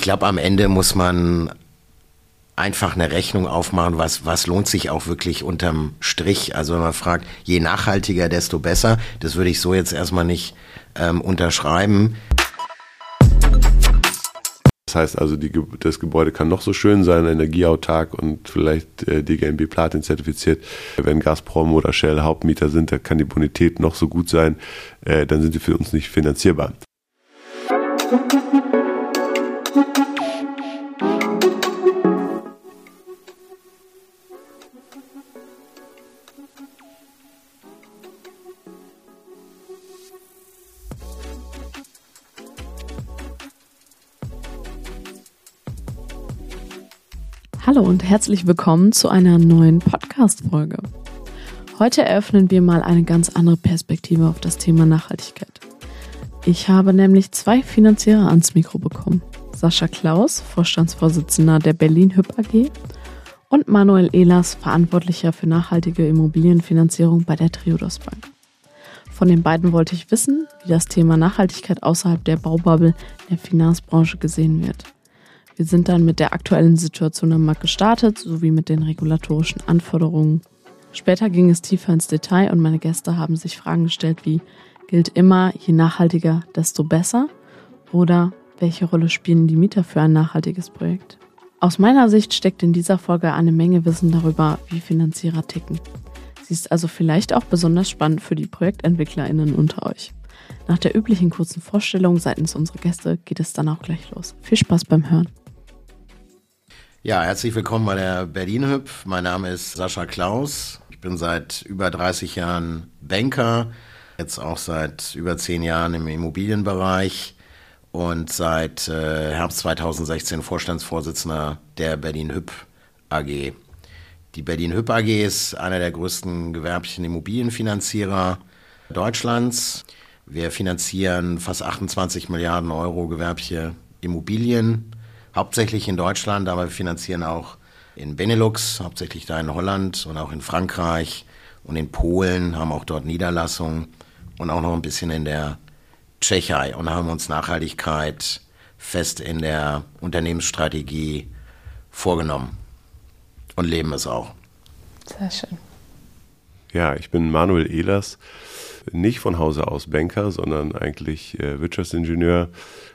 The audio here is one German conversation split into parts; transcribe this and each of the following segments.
ich glaube, am Ende muss man einfach eine Rechnung aufmachen, was, was lohnt sich auch wirklich unterm Strich. Also wenn man fragt, je nachhaltiger, desto besser. Das würde ich so jetzt erstmal nicht ähm, unterschreiben. Das heißt also, die, das Gebäude kann noch so schön sein, energieautark und vielleicht äh, DGNB Platin zertifiziert. Wenn Gazprom oder Shell Hauptmieter sind, da kann die Bonität noch so gut sein, äh, dann sind sie für uns nicht finanzierbar. Und herzlich willkommen zu einer neuen Podcast-Folge. Heute eröffnen wir mal eine ganz andere Perspektive auf das Thema Nachhaltigkeit. Ich habe nämlich zwei Finanzierer ans Mikro bekommen. Sascha Klaus, Vorstandsvorsitzender der Berlin Hüb AG und Manuel Ehlers, Verantwortlicher für nachhaltige Immobilienfinanzierung bei der Triodos Bank. Von den beiden wollte ich wissen, wie das Thema Nachhaltigkeit außerhalb der Baububble der Finanzbranche gesehen wird. Wir sind dann mit der aktuellen Situation am Markt gestartet, sowie mit den regulatorischen Anforderungen. Später ging es tiefer ins Detail und meine Gäste haben sich Fragen gestellt wie, gilt immer, je nachhaltiger, desto besser? Oder welche Rolle spielen die Mieter für ein nachhaltiges Projekt? Aus meiner Sicht steckt in dieser Folge eine Menge Wissen darüber, wie Finanzierer ticken. Sie ist also vielleicht auch besonders spannend für die ProjektentwicklerInnen unter euch. Nach der üblichen kurzen Vorstellung seitens unserer Gäste geht es dann auch gleich los. Viel Spaß beim Hören. Ja, herzlich willkommen bei der Berlin Hüpf. Mein Name ist Sascha Klaus. Ich bin seit über 30 Jahren Banker, jetzt auch seit über zehn Jahren im Immobilienbereich und seit äh, Herbst 2016 Vorstandsvorsitzender der Berlin Hüb AG. Die Berlin Hüb AG ist einer der größten gewerblichen Immobilienfinanzierer Deutschlands. Wir finanzieren fast 28 Milliarden Euro gewerbliche Immobilien hauptsächlich in Deutschland, aber wir finanzieren auch in Benelux, hauptsächlich da in Holland und auch in Frankreich und in Polen, haben auch dort Niederlassungen und auch noch ein bisschen in der Tschechei und haben uns Nachhaltigkeit fest in der Unternehmensstrategie vorgenommen und leben es auch. Sehr schön. Ja, ich bin Manuel Ehlers, nicht von Hause aus Banker, sondern eigentlich äh, Wirtschaftsingenieur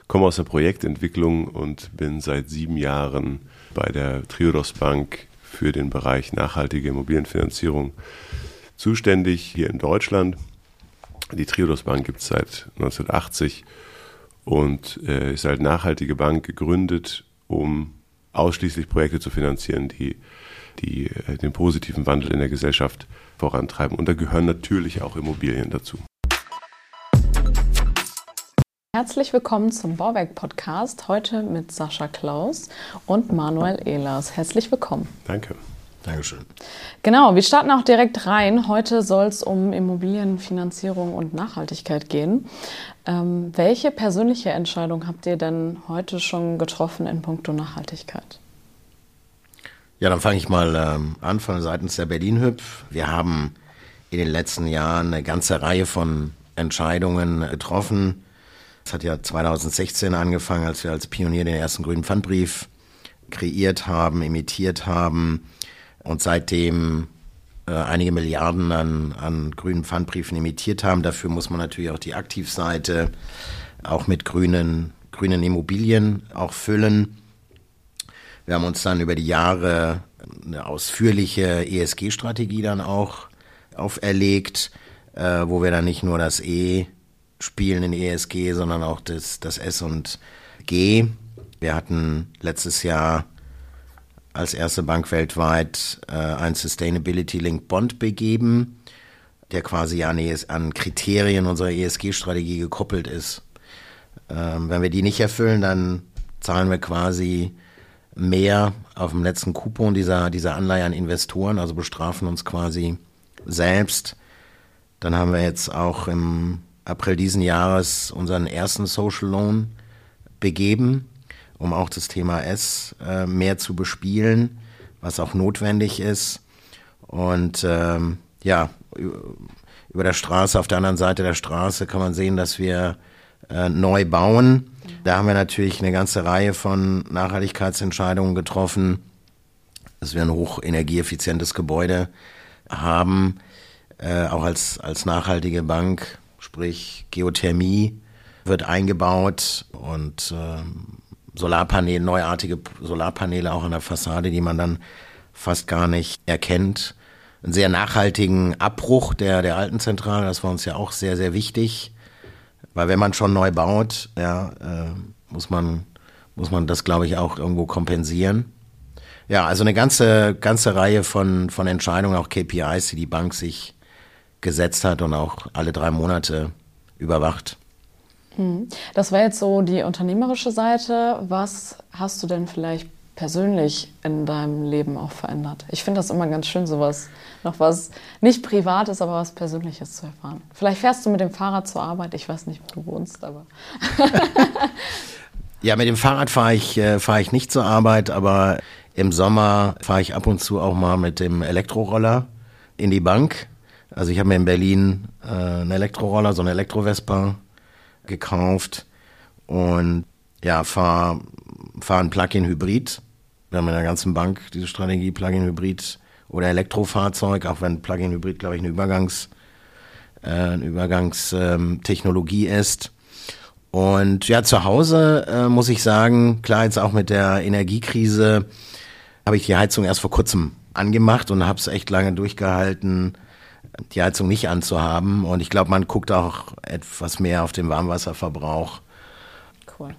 komme aus der Projektentwicklung und bin seit sieben Jahren bei der Triodos Bank für den Bereich nachhaltige Immobilienfinanzierung zuständig hier in Deutschland. Die Triodos Bank gibt es seit 1980 und äh, ist als nachhaltige Bank gegründet, um ausschließlich Projekte zu finanzieren, die, die äh, den positiven Wandel in der Gesellschaft vorantreiben. Und da gehören natürlich auch Immobilien dazu. Herzlich willkommen zum Bauwerk-Podcast. Heute mit Sascha Klaus und Manuel Ehlers. Herzlich willkommen. Danke. Dankeschön. Genau, wir starten auch direkt rein. Heute soll es um Immobilienfinanzierung und Nachhaltigkeit gehen. Ähm, welche persönliche Entscheidung habt ihr denn heute schon getroffen in puncto Nachhaltigkeit? Ja, dann fange ich mal ähm, an von seitens der Berlin-Hüpf. Wir haben in den letzten Jahren eine ganze Reihe von Entscheidungen getroffen es hat ja 2016 angefangen, als wir als Pionier den ersten grünen Pfandbrief kreiert haben, imitiert haben und seitdem äh, einige Milliarden an, an grünen Pfandbriefen imitiert haben. Dafür muss man natürlich auch die Aktivseite auch mit grünen, grünen Immobilien auch füllen. Wir haben uns dann über die Jahre eine ausführliche ESG-Strategie dann auch auferlegt, äh, wo wir dann nicht nur das E spielen in ESG, sondern auch das, das S und G. Wir hatten letztes Jahr als erste Bank weltweit äh, ein Sustainability Link Bond begeben, der quasi an, ES, an Kriterien unserer ESG-Strategie gekoppelt ist. Ähm, wenn wir die nicht erfüllen, dann zahlen wir quasi mehr auf dem letzten Coupon dieser, dieser Anleihe an Investoren, also bestrafen uns quasi selbst. Dann haben wir jetzt auch im April diesen Jahres unseren ersten Social Loan begeben, um auch das Thema S äh, mehr zu bespielen, was auch notwendig ist. Und ähm, ja, über der Straße, auf der anderen Seite der Straße kann man sehen, dass wir äh, neu bauen. Da haben wir natürlich eine ganze Reihe von Nachhaltigkeitsentscheidungen getroffen, dass wir ein hochenergieeffizientes Gebäude haben, äh, auch als, als nachhaltige Bank, sprich Geothermie wird eingebaut und äh, Solarpaneele, neuartige Solarpaneele auch an der Fassade, die man dann fast gar nicht erkennt. Einen sehr nachhaltigen Abbruch der, der alten Zentrale, das war uns ja auch sehr, sehr wichtig. Weil wenn man schon neu baut, ja, äh, muss man, muss man das, glaube ich, auch irgendwo kompensieren. Ja, also eine ganze, ganze Reihe von, von Entscheidungen, auch KPIs, die die Bank sich gesetzt hat und auch alle drei Monate überwacht. Hm. Das war jetzt so die unternehmerische Seite. Was hast du denn vielleicht persönlich in deinem Leben auch verändert? Ich finde das immer ganz schön, sowas, noch was nicht Privates, aber was Persönliches zu erfahren. Vielleicht fährst du mit dem Fahrrad zur Arbeit, ich weiß nicht, wo du wohnst, aber. ja, mit dem Fahrrad fahre ich, äh, fahr ich nicht zur Arbeit, aber im Sommer fahre ich ab und zu auch mal mit dem Elektroroller in die Bank. Also ich habe mir in Berlin äh, einen Elektroroller, so eine Elektrovespa gekauft und ja, fahre fahr ein Plug-in-Hybrid wir haben in der ganzen Bank diese Strategie Plug-in-Hybrid oder Elektrofahrzeug, auch wenn Plug-in-Hybrid, glaube ich, eine Übergangs, äh, eine Übergangstechnologie ähm, ist. Und ja, zu Hause äh, muss ich sagen, klar, jetzt auch mit der Energiekrise habe ich die Heizung erst vor kurzem angemacht und habe es echt lange durchgehalten, die Heizung nicht anzuhaben. Und ich glaube, man guckt auch etwas mehr auf den Warmwasserverbrauch Okay.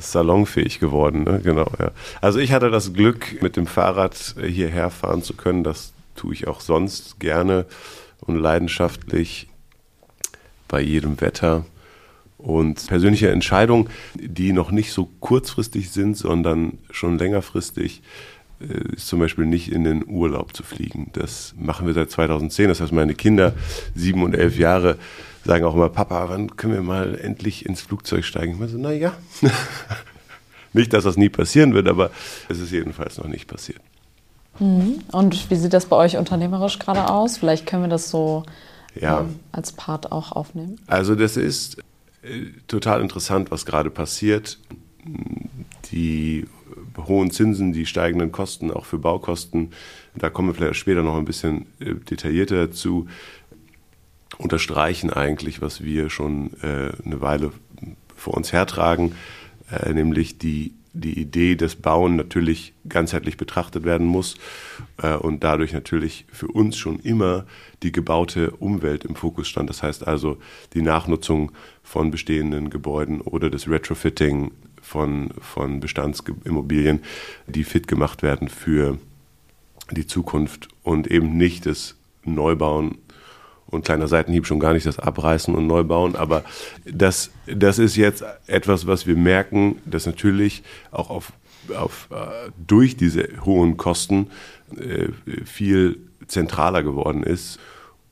Salonfähig geworden, ne? genau. Ja. Also ich hatte das Glück, mit dem Fahrrad hierher fahren zu können. Das tue ich auch sonst gerne und leidenschaftlich bei jedem Wetter. Und persönliche Entscheidungen, die noch nicht so kurzfristig sind, sondern schon längerfristig, äh, ist zum Beispiel nicht in den Urlaub zu fliegen. Das machen wir seit 2010. Das heißt, meine Kinder, sieben und elf Jahre, sagen auch immer, Papa, wann können wir mal endlich ins Flugzeug steigen? Ich meine so, na ja. nicht, dass das nie passieren wird, aber es ist jedenfalls noch nicht passiert. Mhm. Und wie sieht das bei euch unternehmerisch gerade aus? Vielleicht können wir das so ja. ähm, als Part auch aufnehmen. Also das ist äh, total interessant, was gerade passiert. Die hohen Zinsen, die steigenden Kosten auch für Baukosten, da kommen wir vielleicht später noch ein bisschen äh, detaillierter dazu unterstreichen eigentlich, was wir schon äh, eine Weile vor uns hertragen, äh, nämlich die, die Idee, dass Bauen natürlich ganzheitlich betrachtet werden muss und dadurch natürlich für uns schon immer die gebaute Umwelt im Fokus stand. Das heißt also die Nachnutzung von bestehenden Gebäuden oder das Retrofitting von, von Bestandsimmobilien, die fit gemacht werden für die Zukunft und eben nicht das Neubauen. Und kleiner Seitenhieb schon gar nicht das Abreißen und Neubauen, aber das, das ist jetzt etwas, was wir merken, dass natürlich auch auf, auf, äh, durch diese hohen Kosten äh, viel zentraler geworden ist.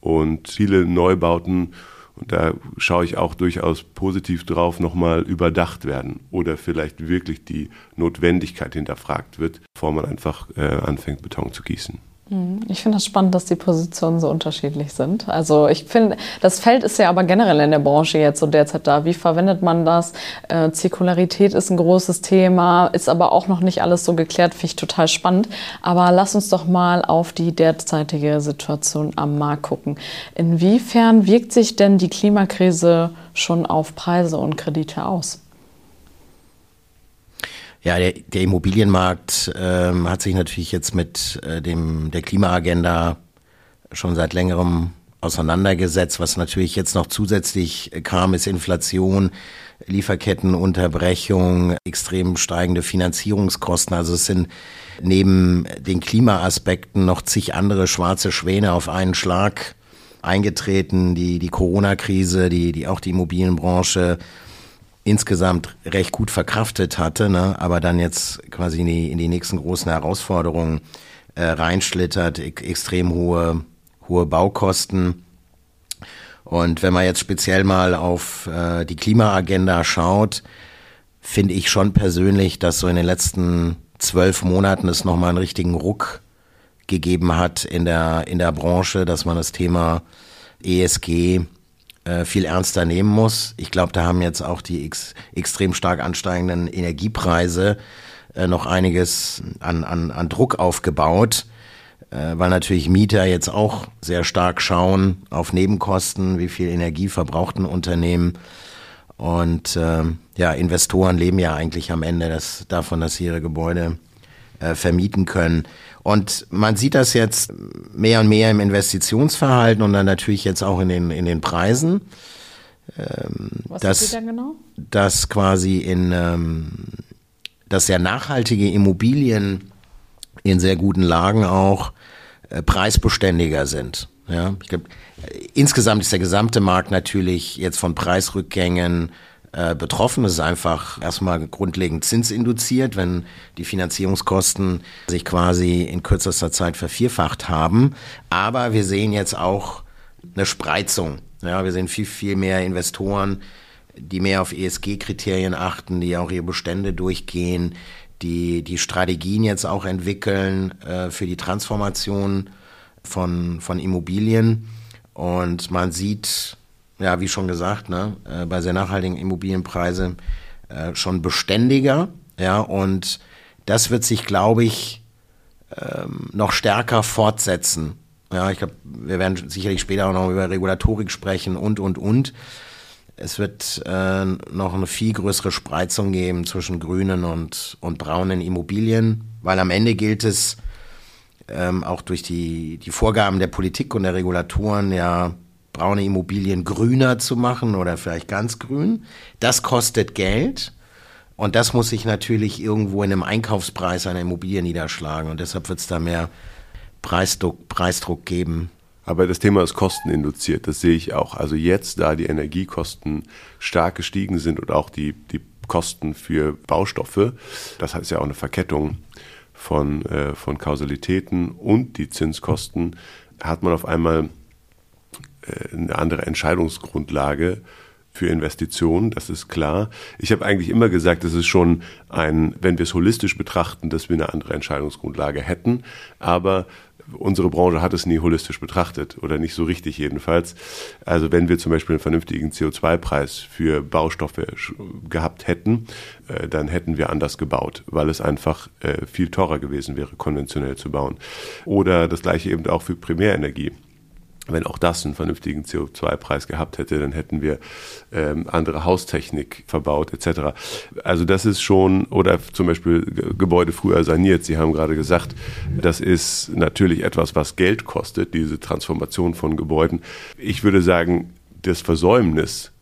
Und viele Neubauten, und da schaue ich auch durchaus positiv drauf, nochmal überdacht werden oder vielleicht wirklich die Notwendigkeit hinterfragt wird, bevor man einfach äh, anfängt, Beton zu gießen. Hm, ich finde das spannend, dass die Positionen so unterschiedlich sind. Also ich finde, das Feld ist ja aber generell in der Branche jetzt so derzeit da. Wie verwendet man das? Äh, Zirkularität ist ein großes Thema, ist aber auch noch nicht alles so geklärt, finde ich total spannend. Aber lass uns doch mal auf die derzeitige Situation am Markt gucken. Inwiefern wirkt sich denn die Klimakrise schon auf Preise und Kredite aus? Ja, der, der Immobilienmarkt ähm, hat sich natürlich jetzt mit äh, dem der Klimaagenda schon seit längerem auseinandergesetzt. Was natürlich jetzt noch zusätzlich kam, ist Inflation, Lieferkettenunterbrechung, extrem steigende Finanzierungskosten. Also es sind neben den Klimaaspekten noch zig andere schwarze Schwäne auf einen Schlag eingetreten. Die, die Corona-Krise, die, die auch die Immobilienbranche insgesamt recht gut verkraftet hatte, ne, aber dann jetzt quasi in die, in die nächsten großen Herausforderungen äh, reinschlittert, e extrem hohe, hohe Baukosten. Und wenn man jetzt speziell mal auf äh, die Klimaagenda schaut, finde ich schon persönlich, dass so in den letzten zwölf Monaten es nochmal einen richtigen Ruck gegeben hat in der, in der Branche, dass man das Thema ESG äh, viel ernster nehmen muss. Ich glaube, da haben jetzt auch die ex extrem stark ansteigenden Energiepreise äh, noch einiges an, an, an Druck aufgebaut, äh, weil natürlich Mieter jetzt auch sehr stark schauen auf Nebenkosten, wie viel Energie verbraucht ein Unternehmen. Und äh, ja, Investoren leben ja eigentlich am Ende das, davon, dass sie ihre Gebäude äh, vermieten können. Und man sieht das jetzt mehr und mehr im Investitionsverhalten und dann natürlich jetzt auch in den, in den Preisen. Ähm, Was dass, ist denn genau? Dass quasi in, ähm, dass sehr nachhaltige Immobilien in sehr guten Lagen auch äh, preisbeständiger sind. Ja, ich glaube, insgesamt ist der gesamte Markt natürlich jetzt von Preisrückgängen äh, betroffen. Es ist einfach erstmal grundlegend zinsinduziert, wenn die Finanzierungskosten sich quasi in kürzester Zeit vervierfacht haben. Aber wir sehen jetzt auch eine Spreizung. Ja, wir sehen viel, viel mehr Investoren, die mehr auf ESG-Kriterien achten, die auch ihre Bestände durchgehen, die die Strategien jetzt auch entwickeln äh, für die Transformation von, von Immobilien. Und man sieht ja, wie schon gesagt, ne, äh, bei sehr nachhaltigen Immobilienpreisen äh, schon beständiger. Ja, und das wird sich, glaube ich, ähm, noch stärker fortsetzen. Ja, ich glaube, wir werden sicherlich später auch noch über Regulatorik sprechen und, und, und. Es wird äh, noch eine viel größere Spreizung geben zwischen grünen und, und braunen Immobilien, weil am Ende gilt es, ähm, auch durch die, die Vorgaben der Politik und der Regulatoren ja braune Immobilien grüner zu machen oder vielleicht ganz grün. Das kostet Geld. Und das muss sich natürlich irgendwo in einem Einkaufspreis einer Immobilie niederschlagen. Und deshalb wird es da mehr Preisdruck, Preisdruck geben. Aber das Thema ist kosteninduziert, das sehe ich auch. Also jetzt, da die Energiekosten stark gestiegen sind und auch die, die Kosten für Baustoffe, das heißt ja auch eine Verkettung von, äh, von Kausalitäten und die Zinskosten, hat man auf einmal eine andere Entscheidungsgrundlage für Investitionen, das ist klar. Ich habe eigentlich immer gesagt, es ist schon ein, wenn wir es holistisch betrachten, dass wir eine andere Entscheidungsgrundlage hätten, aber unsere Branche hat es nie holistisch betrachtet oder nicht so richtig jedenfalls. Also wenn wir zum Beispiel einen vernünftigen CO2-Preis für Baustoffe gehabt hätten, äh, dann hätten wir anders gebaut, weil es einfach äh, viel teurer gewesen wäre, konventionell zu bauen. Oder das gleiche eben auch für Primärenergie wenn auch das einen vernünftigen CO2-Preis gehabt hätte, dann hätten wir ähm, andere Haustechnik verbaut etc. Also das ist schon, oder zum Beispiel Gebäude früher saniert. Sie haben gerade gesagt, das ist natürlich etwas, was Geld kostet, diese Transformation von Gebäuden. Ich würde sagen, das Versäumnis,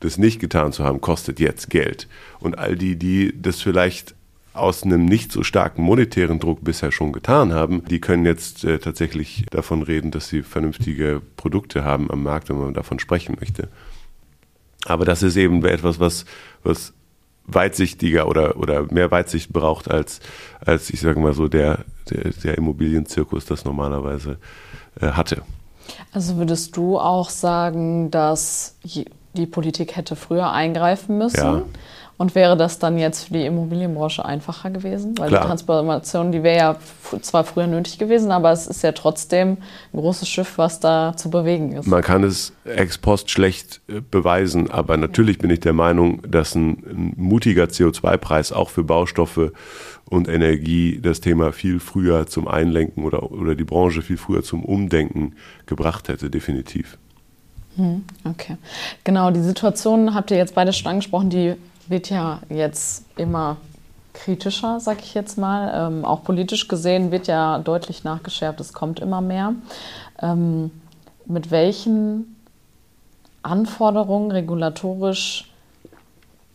das nicht getan zu haben, kostet jetzt Geld. Und all die, die das vielleicht aus einem nicht so starken monetären Druck bisher schon getan haben, die können jetzt äh, tatsächlich davon reden, dass sie vernünftige Produkte haben am Markt, wenn man davon sprechen möchte. Aber das ist eben etwas, was, was weitsichtiger oder, oder mehr Weitsicht braucht als, als ich sage mal so, der, der, der Immobilienzirkus das normalerweise äh, hatte. Also würdest du auch sagen, dass die Politik hätte früher eingreifen müssen? Ja. Und wäre das dann jetzt für die Immobilienbranche einfacher gewesen? Weil Klar. die Transformation, die wäre ja zwar früher nötig gewesen, aber es ist ja trotzdem ein großes Schiff, was da zu bewegen ist. Man kann es ex post schlecht äh, beweisen, aber natürlich bin ich der Meinung, dass ein, mutiger CO2-Preis auch für Baustoffe und Energie das Thema viel früher zum Einlenken oder, oder die Branche viel früher zum Umdenken gebracht hätte, definitiv. Hm, okay. Genau, die Situation habt ihr jetzt beide schon angesprochen, die wird ja jetzt immer kritischer, sag ich jetzt mal. Ähm, auch politisch gesehen wird ja deutlich nachgeschärft, es kommt immer mehr. Ähm, mit welchen Anforderungen regulatorisch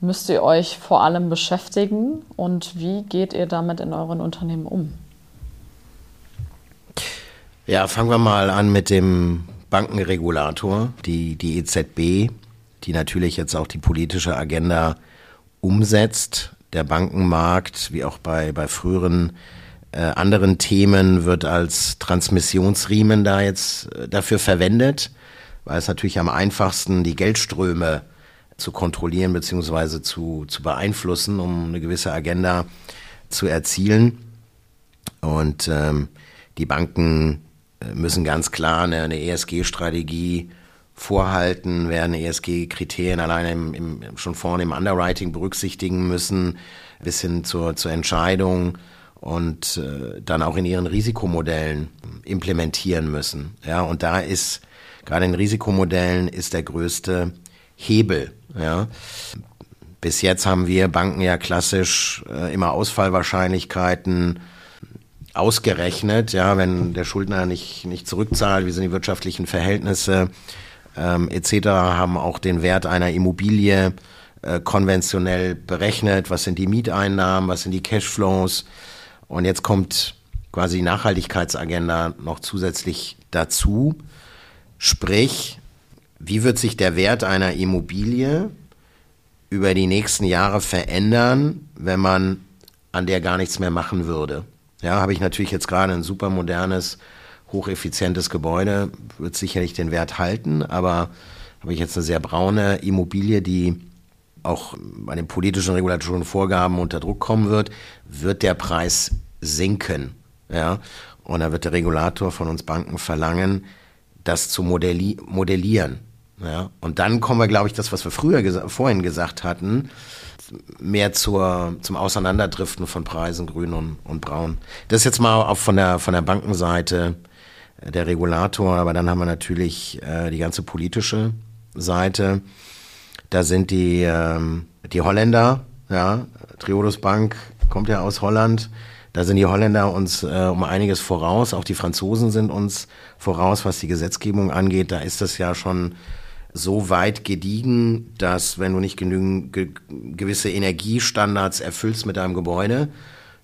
müsst ihr euch vor allem beschäftigen und wie geht ihr damit in euren Unternehmen um? Ja, fangen wir mal an mit dem Bankenregulator, die, die EZB, die natürlich jetzt auch die politische Agenda umsetzt. Der Bankenmarkt, wie auch bei, bei früheren äh, anderen Themen, wird als Transmissionsriemen da jetzt äh, dafür verwendet, weil es natürlich am einfachsten die Geldströme zu kontrollieren bzw. zu, zu beeinflussen, um eine gewisse Agenda zu erzielen. Und ähm, die Banken äh, müssen ganz klar eine, eine ESG-Strategie vorhalten, werden ESG-Kriterien alleine im, im, schon vorne im Underwriting berücksichtigen müssen, bis hin zur, zur Entscheidung und äh, dann auch in ihren Risikomodellen implementieren müssen. Ja, und da ist gerade in Risikomodellen ist der größte Hebel. Ja. Bis jetzt haben wir Banken ja klassisch äh, immer Ausfallwahrscheinlichkeiten ausgerechnet, ja, wenn der Schuldner nicht, nicht zurückzahlt, wie sind die wirtschaftlichen Verhältnisse ähm, etc., haben auch den Wert einer Immobilie äh, konventionell berechnet, was sind die Mieteinnahmen, was sind die Cashflows und jetzt kommt quasi die Nachhaltigkeitsagenda noch zusätzlich dazu, sprich, wie wird sich der Wert einer Immobilie über die nächsten Jahre verändern, wenn man an der gar nichts mehr machen würde? Ja, habe ich natürlich jetzt gerade ein super modernes, hocheffizientes Gebäude, wird sicherlich den Wert halten, aber habe ich jetzt eine sehr braune Immobilie, die auch bei den politischen regulatorischen Vorgaben unter Druck kommen wird, wird der Preis sinken. Ja? Und da wird der Regulator von uns Banken verlangen, das zu modelli modellieren. Ja? Und dann kommen wir, glaube ich, das, was wir früher gesa vorhin gesagt hatten, mehr zur, zum Auseinanderdriften von Preisen grün und, und braun. Das ist jetzt mal auch von der, von der Bankenseite der Regulator, aber dann haben wir natürlich äh, die ganze politische Seite. Da sind die, ähm, die Holländer, ja, Triodos Bank kommt ja aus Holland. Da sind die Holländer uns äh, um einiges voraus. Auch die Franzosen sind uns voraus, was die Gesetzgebung angeht. Da ist das ja schon so weit gediegen, dass wenn du nicht genügend ge gewisse Energiestandards erfüllst mit deinem Gebäude,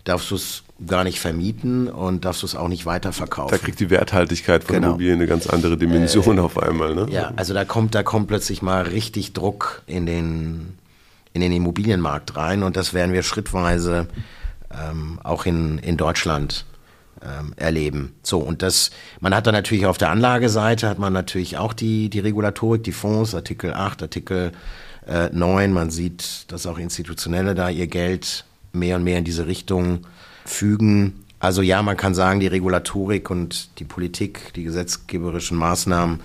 darfst du es gar nicht vermieten und darfst du es auch nicht weiterverkaufen. Da kriegt die Werthaltigkeit von genau. Immobilien eine ganz andere Dimension äh, auf einmal. Ne? Ja, also da kommt, da kommt plötzlich mal richtig Druck in den, in den Immobilienmarkt rein und das werden wir schrittweise ähm, auch in, in Deutschland ähm, erleben. So, und das, man hat dann natürlich auf der Anlageseite hat man natürlich auch die, die Regulatorik, die Fonds, Artikel 8, Artikel äh, 9. Man sieht, dass auch Institutionelle da ihr Geld mehr und mehr in diese Richtung fügen. Also ja, man kann sagen, die Regulatorik und die Politik, die gesetzgeberischen Maßnahmen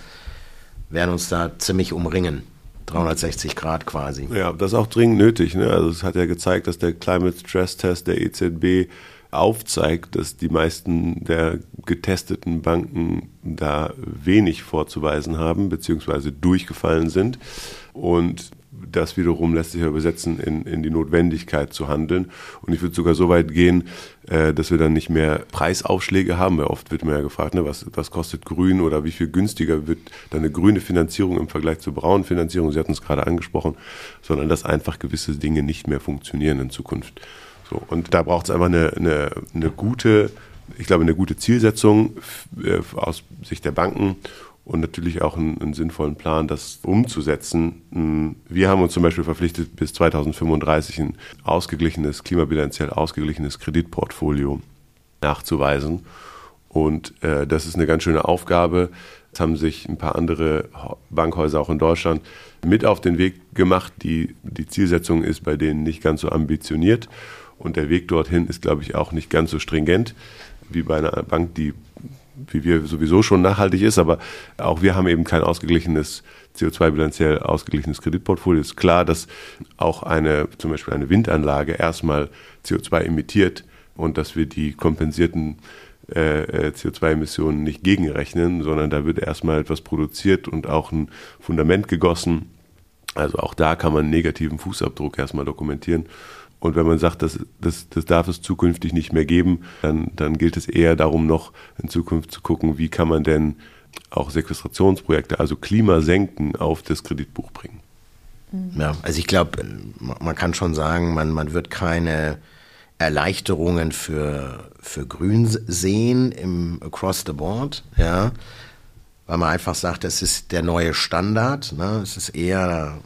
werden uns da ziemlich umringen. 360 Grad quasi. Ja, das ist auch dringend nötig. Ne? Also es hat ja gezeigt, dass der Climate Stress Test der EZB aufzeigt, dass die meisten der getesteten Banken da wenig vorzuweisen haben, beziehungsweise durchgefallen sind. Und das wiederum lässt sich ja übersetzen in, in die Notwendigkeit zu handeln. Und ich würde sogar so weit gehen, äh, dass wir dann nicht mehr Preisaufschläge haben, weil oft wird mir ja gefragt, ne, was, was kostet grün oder wie viel günstiger wird dann eine grüne Finanzierung im Vergleich zur braunen Finanzierung, Sie hatten es gerade angesprochen, sondern dass einfach gewisse Dinge nicht mehr funktionieren in Zukunft. So, und da braucht es einfach eine, eine, eine gute, ich glaube, eine gute Zielsetzung äh, aus Sicht der Banken und natürlich auch einen, einen, sinnvollen Plan, das umzusetzen. Hm, wir haben uns zum Beispiel verpflichtet, bis 2035 ein ausgeglichenes, klimabilanziell ausgeglichenes Kreditportfolio nachzuweisen. Und äh, das ist eine ganz schöne Aufgabe. Es haben sich ein paar andere Bankhäuser auch in Deutschland mit auf den Weg gemacht. Die, die Zielsetzung ist bei denen nicht ganz so ambitioniert. Und der Weg dorthin ist, glaube ich, auch nicht ganz so stringent wie bei einer Bank, die wie wir sowieso schon nachhaltig ist, aber auch wir haben eben kein ausgeglichenes CO2-bilanziell ausgeglichenes Kreditportfolio. Es ist klar, dass auch eine, zum Beispiel eine Windanlage erstmal CO2 emittiert und dass wir die kompensierten äh, äh CO2-Emissionen nicht gegenrechnen, sondern da wird erstmal etwas produziert und auch ein Fundament gegossen. Also auch da kann man einen negativen Fußabdruck erstmal dokumentieren. Und wenn man sagt, das, das, das darf es zukünftig nicht mehr geben, dann, dann gilt es eher darum, noch in Zukunft zu gucken, wie kann man denn auch Sequestrationsprojekte, also Klimasenken, auf das Kreditbuch bringen. Ja, also ich glaube, man kann schon sagen, man, man wird keine Erleichterungen für, für Grün sehen im Across the Board, ja, weil man einfach sagt, es ist der neue Standard, ne? es ist eher,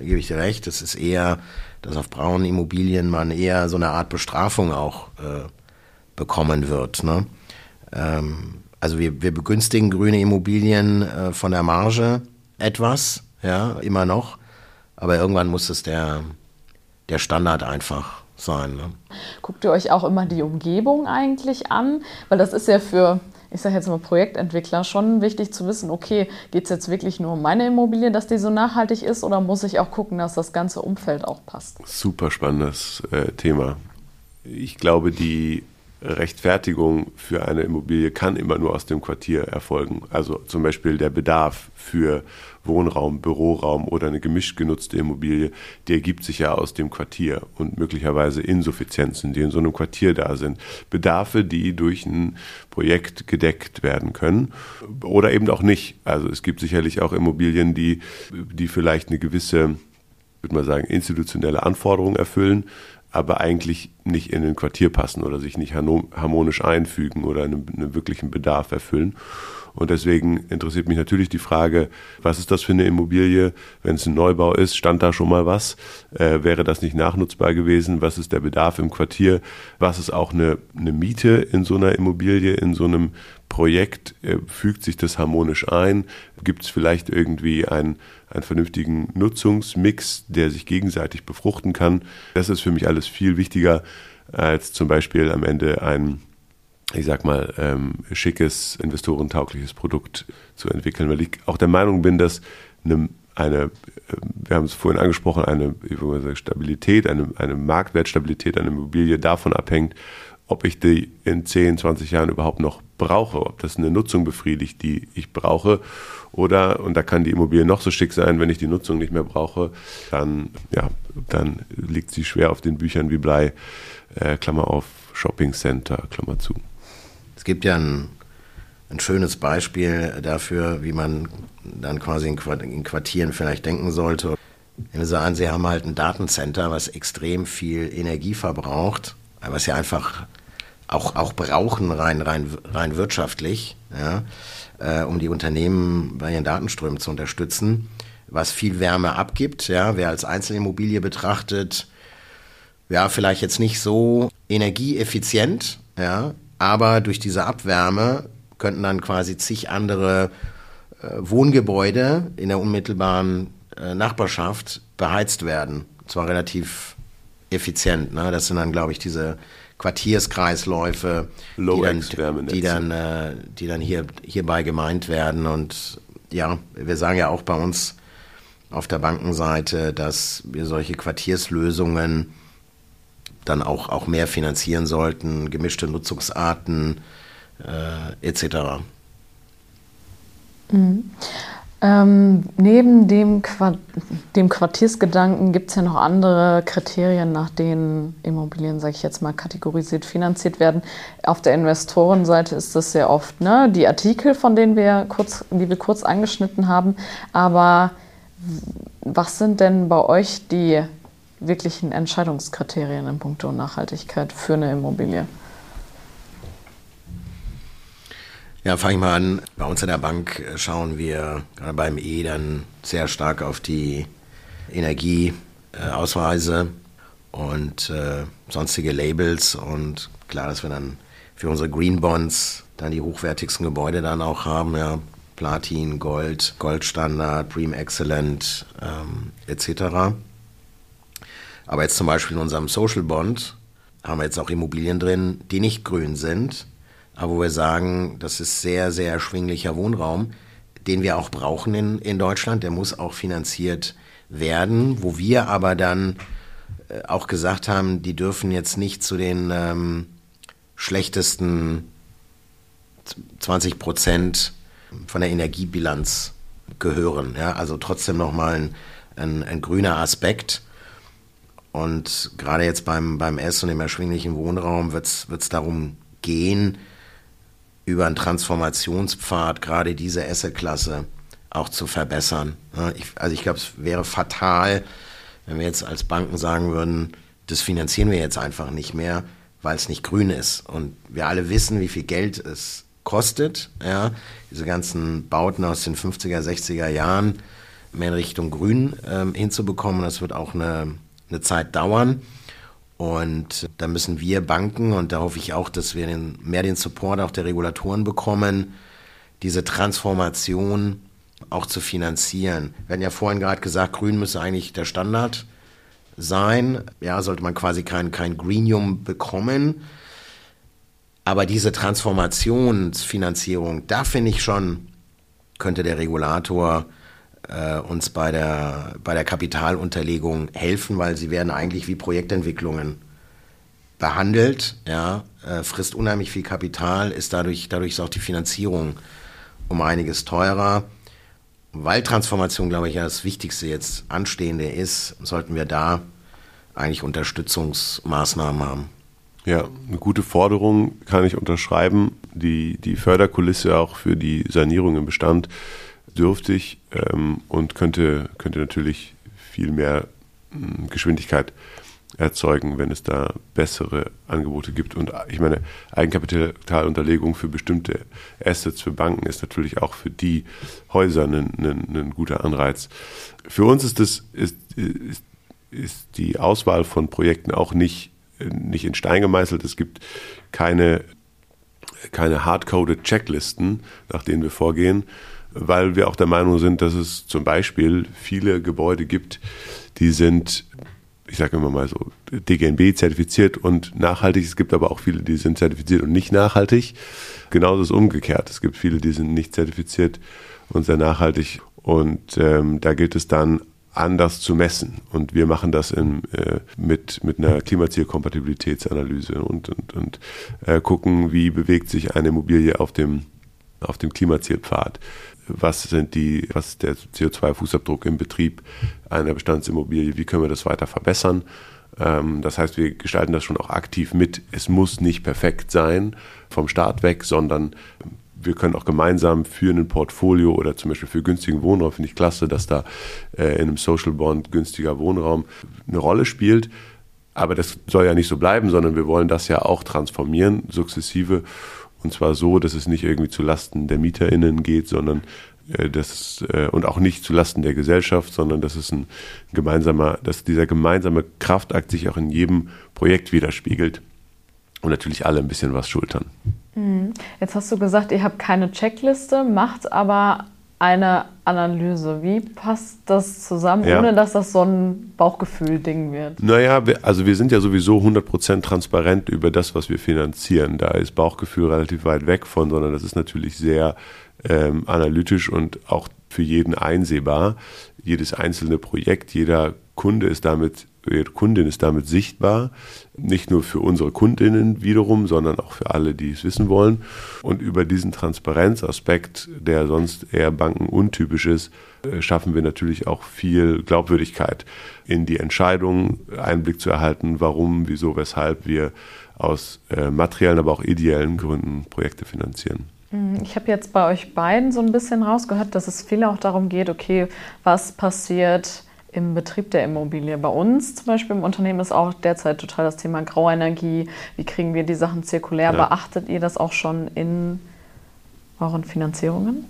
gebe ich dir recht, es ist eher dass auf braunen Immobilien man eher so eine Art Bestrafung auch äh, bekommen wird. Ne? Ähm, also wir, wir begünstigen grüne Immobilien äh, von der Marge etwas, ja, immer noch. Aber irgendwann muss es der, der Standard einfach sein. Ne? Guckt ihr euch auch immer die Umgebung eigentlich an? Weil das ist ja für ich sage jetzt mal Projektentwickler, schon wichtig zu wissen, okay, geht es jetzt wirklich nur um meine Immobilie, dass die so nachhaltig ist oder muss ich auch gucken, dass das ganze Umfeld auch passt? Super spannendes äh, Thema. Ich glaube, die Rechtfertigung für eine Immobilie kann immer nur aus dem Quartier erfolgen. Also zum Beispiel der Bedarf für Wohnraum, Büroraum oder eine gemischt genutzte Immobilie, die ergibt sich ja aus dem Quartier und möglicherweise Insuffizienzen, die in so einem Quartier da sind. Bedarfe, die durch ein Projekt gedeckt werden können oder eben auch nicht. Also es gibt sicherlich auch Immobilien, die, die vielleicht eine gewisse, würde man sagen, institutionelle Anforderung erfüllen, aber eigentlich nicht in ein Quartier passen oder sich nicht harmonisch einfügen oder einen, einen, wirklichen Bedarf erfüllen. Und deswegen interessiert mich natürlich die Frage, was ist das für eine Immobilie? Wenn es ein Neubau ist, stand da schon mal was? Äh, wäre das nicht nachnutzbar gewesen? Was ist der Bedarf im Quartier? Was ist auch eine, eine Miete in so einer Immobilie, in so einem Projekt? Äh, fügt sich das harmonisch ein? Gibt es vielleicht irgendwie ein einen vernünftigen Nutzungsmix, der sich gegenseitig befruchten kann. Das ist für mich alles viel wichtiger als zum Beispiel am Ende ein, ich sag mal, ähm, schickes, investorentaugliches Produkt zu entwickeln, weil ich auch der Meinung bin, dass eine, eine äh, wir haben es vorhin angesprochen, eine Stabilität, eine, eine Marktwertstabilität einer Immobilie davon abhängt, ob ich die in 10, 20 Jahren überhaupt noch brauche, ob das eine Nutzung befriedigt, die ich brauche. Oder, und da kann die Immobilie noch so schick sein, wenn ich die Nutzung nicht mehr brauche, dann, ja, dann liegt sie schwer auf den Büchern wie Blei, äh, Klammer auf, Shopping Center, Klammer zu. Es gibt ja ein, ein schönes Beispiel dafür, wie man dann quasi in Quartieren vielleicht denken sollte. Wenn wir sagen, Sie haben halt ein Datencenter, was extrem viel Energie verbraucht, was ja einfach auch, auch brauchen, rein, rein, rein wirtschaftlich, ja, äh, um die Unternehmen bei ihren Datenströmen zu unterstützen, was viel Wärme abgibt. Ja, wer als Einzelimmobilie betrachtet, ja, vielleicht jetzt nicht so energieeffizient, ja, aber durch diese Abwärme könnten dann quasi zig andere äh, Wohngebäude in der unmittelbaren äh, Nachbarschaft beheizt werden. Und zwar relativ effizient. Ne? Das sind dann, glaube ich, diese Quartierskreisläufe, die dann, die dann, äh, die dann hier, hierbei gemeint werden. Und ja, wir sagen ja auch bei uns auf der Bankenseite, dass wir solche Quartierslösungen dann auch, auch mehr finanzieren sollten, gemischte Nutzungsarten äh, etc. Mhm. Ähm, neben dem, Quart dem Quartiersgedanken gibt es ja noch andere Kriterien, nach denen Immobilien, sage ich jetzt mal, kategorisiert finanziert werden. Auf der Investorenseite ist das sehr oft ne? die Artikel, von denen wir kurz, die wir kurz angeschnitten haben. Aber was sind denn bei euch die wirklichen Entscheidungskriterien in puncto Nachhaltigkeit für eine Immobilie? Ja, fange ich mal an. Bei uns in der Bank schauen wir gerade beim E dann sehr stark auf die Energieausweise und äh, sonstige Labels und klar, dass wir dann für unsere Green Bonds dann die hochwertigsten Gebäude dann auch haben, ja, Platin, Gold, Goldstandard, Dream Excellent ähm, etc. Aber jetzt zum Beispiel in unserem Social Bond haben wir jetzt auch Immobilien drin, die nicht grün sind, aber wo wir sagen, das ist sehr, sehr erschwinglicher Wohnraum, den wir auch brauchen in, in Deutschland. Der muss auch finanziert werden, wo wir aber dann äh, auch gesagt haben, die dürfen jetzt nicht zu den ähm, schlechtesten 20 Prozent von der Energiebilanz gehören. Ja? Also trotzdem nochmal ein, ein, ein grüner Aspekt. Und gerade jetzt beim, beim S und im erschwinglichen Wohnraum wird es darum gehen, über einen Transformationspfad gerade diese Asset-Klasse auch zu verbessern. Ich, also ich glaube, es wäre fatal, wenn wir jetzt als Banken sagen würden, das finanzieren wir jetzt einfach nicht mehr, weil es nicht grün ist. Und wir alle wissen, wie viel Geld es kostet, ja, diese ganzen Bauten aus den 50er, 60er Jahren mehr in Richtung Grün ähm, hinzubekommen. Das wird auch eine, eine Zeit dauern. Und da müssen wir Banken, und da hoffe ich auch, dass wir den, mehr den Support auch der Regulatoren bekommen, diese Transformation auch zu finanzieren. Wir hatten ja vorhin gerade gesagt, Grün müsse eigentlich der Standard sein. Ja, sollte man quasi kein, kein Greenium bekommen. Aber diese Transformationsfinanzierung, da finde ich schon, könnte der Regulator äh, uns bei der, bei der Kapitalunterlegung helfen, weil sie werden eigentlich wie Projektentwicklungen behandelt, ja, äh, frisst unheimlich viel Kapital, ist dadurch, dadurch ist auch die Finanzierung um einiges teurer. Weil Transformation, glaube ich, ja das Wichtigste jetzt anstehende ist, sollten wir da eigentlich Unterstützungsmaßnahmen haben. Ja, eine gute Forderung kann ich unterschreiben. Die, die Förderkulisse auch für die Sanierung im Bestand dürftig ähm, und könnte, könnte natürlich viel mehr hm, Geschwindigkeit erzeugen, wenn es da bessere Angebote gibt. Und ich meine, Eigenkapitalunterlegung für bestimmte Assets für Banken ist natürlich auch für die Häuser ein, ein, ein guter Anreiz. Für uns ist, das, ist, ist, ist die Auswahl von Projekten auch nicht, nicht in Stein gemeißelt. Es gibt keine, keine hardcoded Checklisten, nach denen wir vorgehen, weil wir auch der Meinung sind, dass es zum Beispiel viele Gebäude gibt, die sind ich sage immer mal so, DGNB zertifiziert und nachhaltig. Es gibt aber auch viele, die sind zertifiziert und nicht nachhaltig. Genauso ist umgekehrt. Es gibt viele, die sind nicht zertifiziert und sehr nachhaltig. Und ähm, da gilt es dann anders zu messen. Und wir machen das in, äh, mit, mit einer Klimazielkompatibilitätsanalyse und, und, und äh, gucken, wie bewegt sich eine Immobilie auf dem, auf dem Klimazielpfad was sind die, was ist der CO2-Fußabdruck im Betrieb einer Bestandsimmobilie, wie können wir das weiter verbessern. Ähm, das heißt, wir gestalten das schon auch aktiv mit. Es muss nicht perfekt sein vom Start weg, sondern wir können auch gemeinsam für ein Portfolio oder zum Beispiel für günstigen Wohnraum, finde ich klasse, dass da äh, in einem Social Bond günstiger Wohnraum eine Rolle spielt. Aber das soll ja nicht so bleiben, sondern wir wollen das ja auch transformieren, sukzessive. Und zwar so, dass es nicht irgendwie zu Lasten der MieterInnen geht, sondern äh, das, äh, und auch nicht zu Lasten der Gesellschaft, sondern dass es ein gemeinsamer, dass dieser gemeinsame Kraftakt sich auch in jedem Projekt widerspiegelt und natürlich alle ein bisschen was schultern. Mhm. Jetzt hast du gesagt, ihr habt keine Checkliste, macht aber eine Analyse. Wie passt das zusammen, ja. ohne dass das so ein Bauchgefühl-Ding wird? Naja, also wir sind ja sowieso 100% transparent über das, was wir finanzieren. Da ist Bauchgefühl relativ weit weg von, sondern das ist natürlich sehr ähm, analytisch und auch für jeden einsehbar. Jedes einzelne Projekt, jeder Kunde ist damit ihre Kundin ist damit sichtbar, nicht nur für unsere Kundinnen wiederum, sondern auch für alle, die es wissen wollen. Und über diesen Transparenzaspekt, der sonst eher bankenuntypisch ist, äh, schaffen wir natürlich auch viel Glaubwürdigkeit in die Entscheidung, Einblick zu erhalten, warum, wieso, weshalb wir aus äh, materiellen, aber auch ideellen Gründen Projekte finanzieren. Mhm, ich habe jetzt bei euch beiden so ein bisschen rausgehört, dass es viel auch darum geht, okay, was passiert im Betrieb der Immobilie. Bei uns zum Beispiel im Unternehmen ist auch derzeit total das Thema Grauenergie. Wie kriegen wir die Sachen zirkulär? Ja. Beachtet ihr das auch schon in euren Finanzierungen?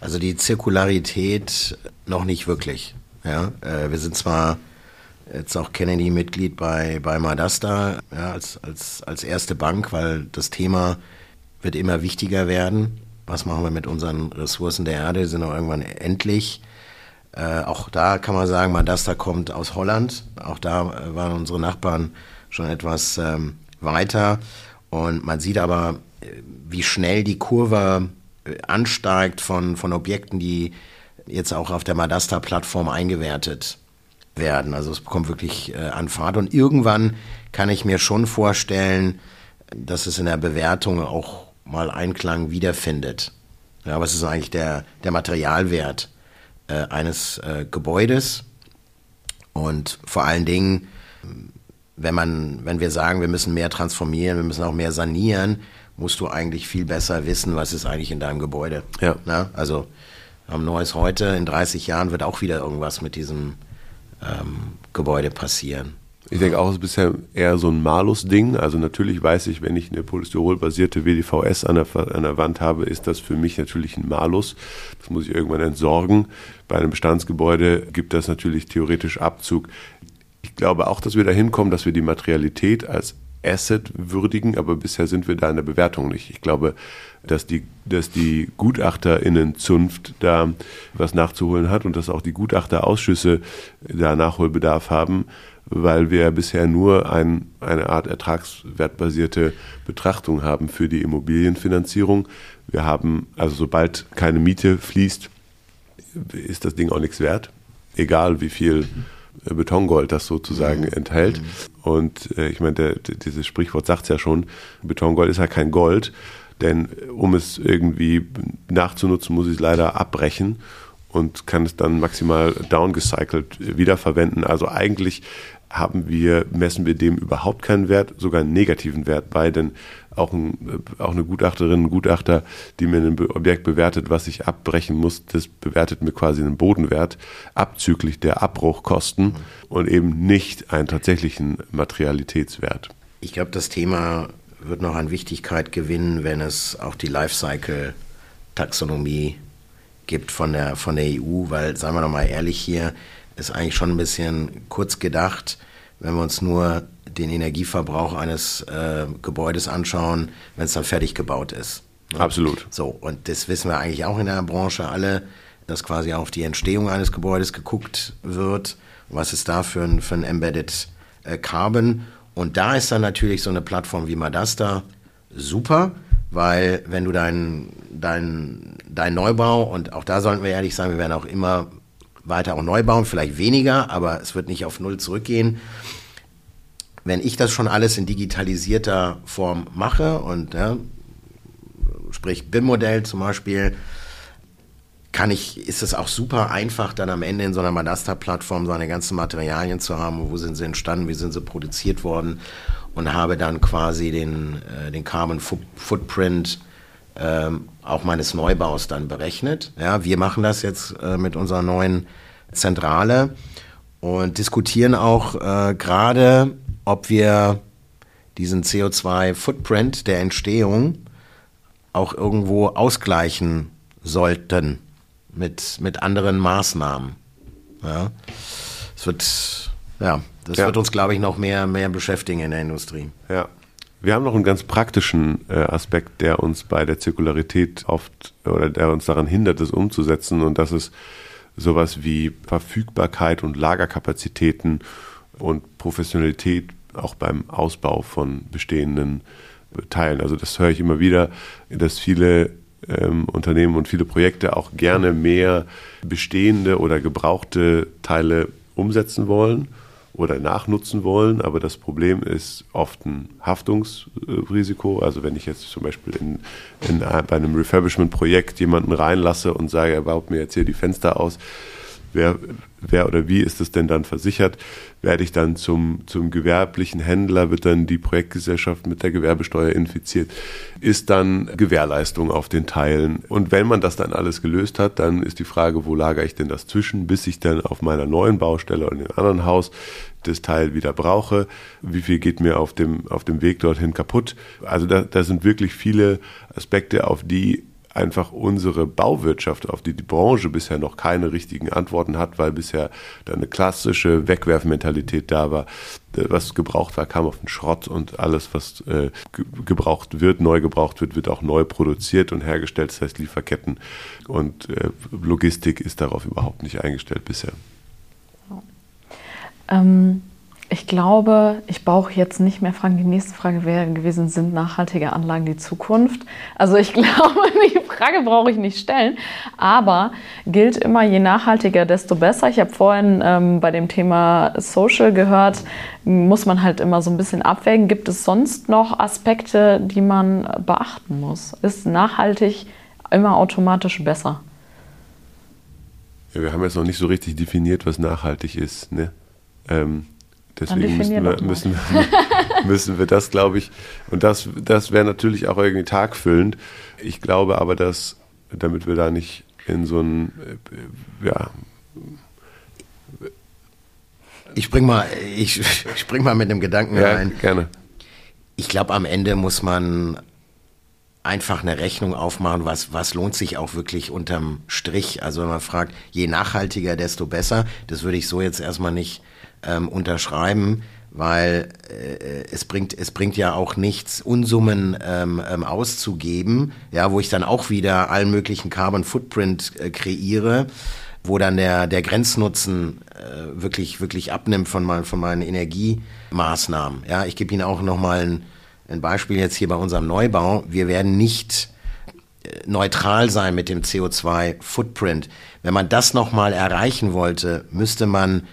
Also die Zirkularität noch nicht wirklich. Ja, äh, wir sind zwar jetzt auch Kennedy-Mitglied bei, bei Madasta ja, als, als, als erste Bank, weil das Thema wird immer wichtiger werden. Was machen wir mit unseren Ressourcen der Erde? Die sind auch irgendwann endlich. Äh, auch da kann man sagen, Madasta kommt aus Holland. Auch da äh, waren unsere Nachbarn schon etwas ähm, weiter. Und man sieht aber, äh, wie schnell die Kurve äh, ansteigt von, von Objekten, die jetzt auch auf der Madasta-Plattform eingewertet werden. Also es bekommt wirklich äh, an Fahrt. Und irgendwann kann ich mir schon vorstellen, dass es in der Bewertung auch mal Einklang wiederfindet. Ja, was ist eigentlich der, der Materialwert? Äh, eines äh, Gebäudes. Und vor allen Dingen, wenn man, wenn wir sagen, wir müssen mehr transformieren, wir müssen auch mehr sanieren, musst du eigentlich viel besser wissen, was ist eigentlich in deinem Gebäude. Ja. Na, also am Neues heute, in 30 Jahren wird auch wieder irgendwas mit diesem ähm, Gebäude passieren. Ich denke auch, es ist bisher eher so ein Malus-Ding. Also natürlich weiß ich, wenn ich eine Polystyrol-basierte WDVS an der, an der Wand habe, ist das für mich natürlich ein Malus. Das muss ich irgendwann entsorgen. Bei einem Bestandsgebäude gibt das natürlich theoretisch Abzug. Ich glaube auch, dass wir da hinkommen, dass wir die Materialität als Asset würdigen, aber bisher sind wir da in der Bewertung nicht. Ich glaube, dass die, dass die GutachterInnen-Zunft da was nachzuholen hat und dass auch die Gutachterausschüsse da Nachholbedarf haben weil wir bisher nur ein, eine Art ertragswertbasierte Betrachtung haben für die Immobilienfinanzierung. Wir haben, also sobald keine Miete fließt, ist das Ding auch nichts wert, egal wie viel Betongold das sozusagen mhm. enthält. Und äh, ich meine, dieses Sprichwort sagt es ja schon, Betongold ist ja kein Gold, denn um es irgendwie nachzunutzen, muss ich es leider abbrechen und kann es dann maximal downgecycelt wiederverwenden. Also eigentlich haben wir, messen wir dem überhaupt keinen Wert, sogar einen negativen Wert bei, denn auch, ein, auch eine Gutachterin, ein Gutachter, die mir ein Objekt bewertet, was ich abbrechen muss, das bewertet mir quasi einen Bodenwert, abzüglich der Abbruchkosten und eben nicht einen tatsächlichen Materialitätswert. Ich glaube, das Thema wird noch an Wichtigkeit gewinnen, wenn es auch die Lifecycle-Taxonomie gibt von der, von der EU, weil, sagen wir doch mal ehrlich hier, ist eigentlich schon ein bisschen kurz gedacht, wenn wir uns nur den Energieverbrauch eines äh, Gebäudes anschauen, wenn es dann fertig gebaut ist. Ne? Absolut. So, und das wissen wir eigentlich auch in der Branche alle, dass quasi auf die Entstehung eines Gebäudes geguckt wird. Was ist da für ein, für ein Embedded äh, Carbon? Und da ist dann natürlich so eine Plattform wie Madasta super, weil wenn du deinen dein, dein Neubau, und auch da sollten wir ehrlich sein, wir werden auch immer weiter auch neu bauen, vielleicht weniger, aber es wird nicht auf Null zurückgehen. Wenn ich das schon alles in digitalisierter Form mache und ja, sprich BIM-Modell zum Beispiel, kann ich, ist es auch super einfach, dann am Ende in so einer Madasta-Plattform seine ganzen Materialien zu haben, wo sind sie entstanden, wie sind sie produziert worden und habe dann quasi den, äh, den Carbon Footprint ähm, auch meines Neubaus dann berechnet. Ja, wir machen das jetzt äh, mit unserer neuen Zentrale und diskutieren auch äh, gerade, ob wir diesen CO2-Footprint der Entstehung auch irgendwo ausgleichen sollten mit, mit anderen Maßnahmen. Ja. Es wird, ja, das ja. wird uns, glaube ich, noch mehr, mehr beschäftigen in der Industrie. Ja. Wir haben noch einen ganz praktischen äh, Aspekt, der uns bei der Zirkularität oft oder der uns daran hindert, es umzusetzen. Und das ist sowas wie Verfügbarkeit und Lagerkapazitäten und Professionalität auch beim Ausbau von bestehenden Teilen. Also das höre ich immer wieder, dass viele ähm, Unternehmen und viele Projekte auch gerne mehr bestehende oder gebrauchte Teile umsetzen wollen oder nachnutzen wollen, aber das Problem ist oft ein Haftungsrisiko. Also wenn ich jetzt zum Beispiel in, in, bei einem Refurbishment-Projekt jemanden reinlasse und sage, er baut mir jetzt hier die Fenster aus, wer, wer oder wie ist es denn dann versichert? Werde ich dann zum, zum gewerblichen Händler, wird dann die Projektgesellschaft mit der Gewerbesteuer infiziert, ist dann Gewährleistung auf den Teilen. Und wenn man das dann alles gelöst hat, dann ist die Frage, wo lagere ich denn das zwischen, bis ich dann auf meiner neuen Baustelle in einem anderen Haus das Teil wieder brauche, wie viel geht mir auf dem, auf dem Weg dorthin kaputt. Also da, da sind wirklich viele Aspekte, auf die einfach unsere Bauwirtschaft, auf die die Branche bisher noch keine richtigen Antworten hat, weil bisher da eine klassische Wegwerfmentalität da war. Was gebraucht war, kam auf den Schrott und alles, was äh, gebraucht wird, neu gebraucht wird, wird auch neu produziert und hergestellt. Das heißt, Lieferketten und äh, Logistik ist darauf überhaupt nicht eingestellt bisher. Ähm, ich glaube, ich brauche jetzt nicht mehr fragen. Die nächste Frage wäre gewesen, sind nachhaltige Anlagen die Zukunft? Also ich glaube, die Frage brauche ich nicht stellen. Aber gilt immer, je nachhaltiger, desto besser. Ich habe vorhin ähm, bei dem Thema Social gehört, muss man halt immer so ein bisschen abwägen. Gibt es sonst noch Aspekte, die man beachten muss? Ist nachhaltig immer automatisch besser? Ja, wir haben jetzt noch nicht so richtig definiert, was nachhaltig ist. Ne? Ähm Deswegen müssen wir, müssen, müssen wir das, glaube ich, und das, das wäre natürlich auch irgendwie tagfüllend. Ich glaube aber, dass, damit wir da nicht in so ein, äh, ja. Ich spring mal, ich, ich spring mal mit einem Gedanken ja, rein. Gerne. Ich glaube, am Ende muss man einfach eine Rechnung aufmachen, was, was lohnt sich auch wirklich unterm Strich. Also wenn man fragt, je nachhaltiger, desto besser. Das würde ich so jetzt erstmal nicht ähm, unterschreiben, weil äh, es bringt es bringt ja auch nichts Unsummen ähm, ähm, auszugeben, ja, wo ich dann auch wieder allen möglichen Carbon Footprint äh, kreiere, wo dann der, der Grenznutzen äh, wirklich, wirklich abnimmt von, mein, von meinen Energiemaßnahmen. Ja, ich gebe Ihnen auch nochmal ein, ein Beispiel jetzt hier bei unserem Neubau. Wir werden nicht äh, neutral sein mit dem CO2-Footprint. Wenn man das nochmal erreichen wollte, müsste man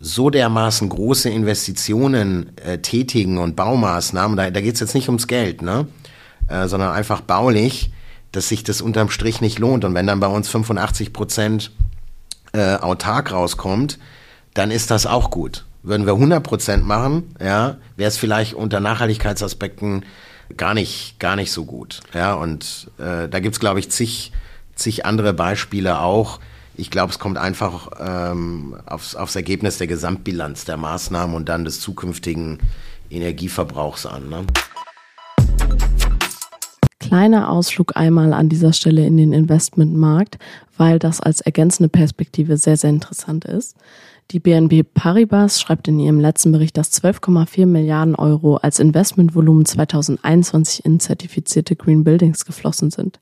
so dermaßen große Investitionen äh, tätigen und Baumaßnahmen, da, da geht es jetzt nicht ums Geld, ne? Äh, sondern einfach baulich, dass sich das unterm Strich nicht lohnt. Und wenn dann bei uns 85 Prozent äh, autark rauskommt, dann ist das auch gut. Würden wir 100 Prozent machen, ja, wäre es vielleicht unter Nachhaltigkeitsaspekten gar nicht, gar nicht so gut. Ja, und äh, da gibt's glaube ich, zig, zig andere Beispiele auch. Ich glaube, es kommt einfach ähm, aufs, aufs Ergebnis der Gesamtbilanz der Maßnahmen und dann des zukünftigen Energieverbrauchs an. Ne? Kleiner Ausflug einmal an dieser Stelle in den Investmentmarkt, weil das als ergänzende Perspektive sehr, sehr interessant ist. Die BNB Paribas schreibt in ihrem letzten Bericht, dass 12,4 Milliarden Euro als Investmentvolumen 2021 in zertifizierte Green Buildings geflossen sind.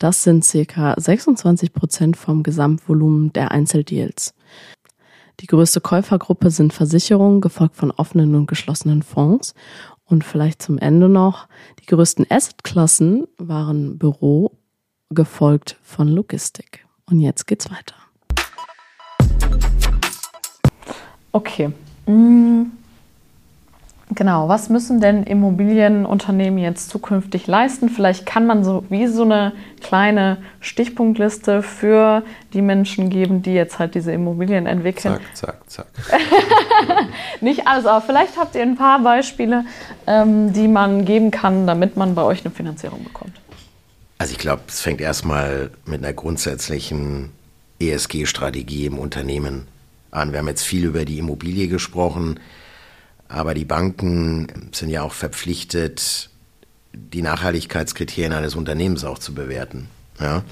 Das sind circa 26 Prozent vom Gesamtvolumen der Einzeldeals. Die größte Käufergruppe sind Versicherungen, gefolgt von offenen und geschlossenen Fonds. Und vielleicht zum Ende noch, die größten Assetklassen waren Büro, gefolgt von Logistik. Und jetzt geht's weiter. Okay. Mm. Genau, was müssen denn Immobilienunternehmen jetzt zukünftig leisten? Vielleicht kann man so wie so eine kleine Stichpunktliste für die Menschen geben, die jetzt halt diese Immobilien entwickeln. Zack, zack, zack. Nicht alles, aber vielleicht habt ihr ein paar Beispiele, ähm, die man geben kann, damit man bei euch eine Finanzierung bekommt. Also ich glaube, es fängt erstmal mit einer grundsätzlichen ESG-Strategie im Unternehmen an. Wir haben jetzt viel über die Immobilie gesprochen, aber die Banken sind ja auch verpflichtet, die Nachhaltigkeitskriterien eines Unternehmens auch zu bewerten. Ja?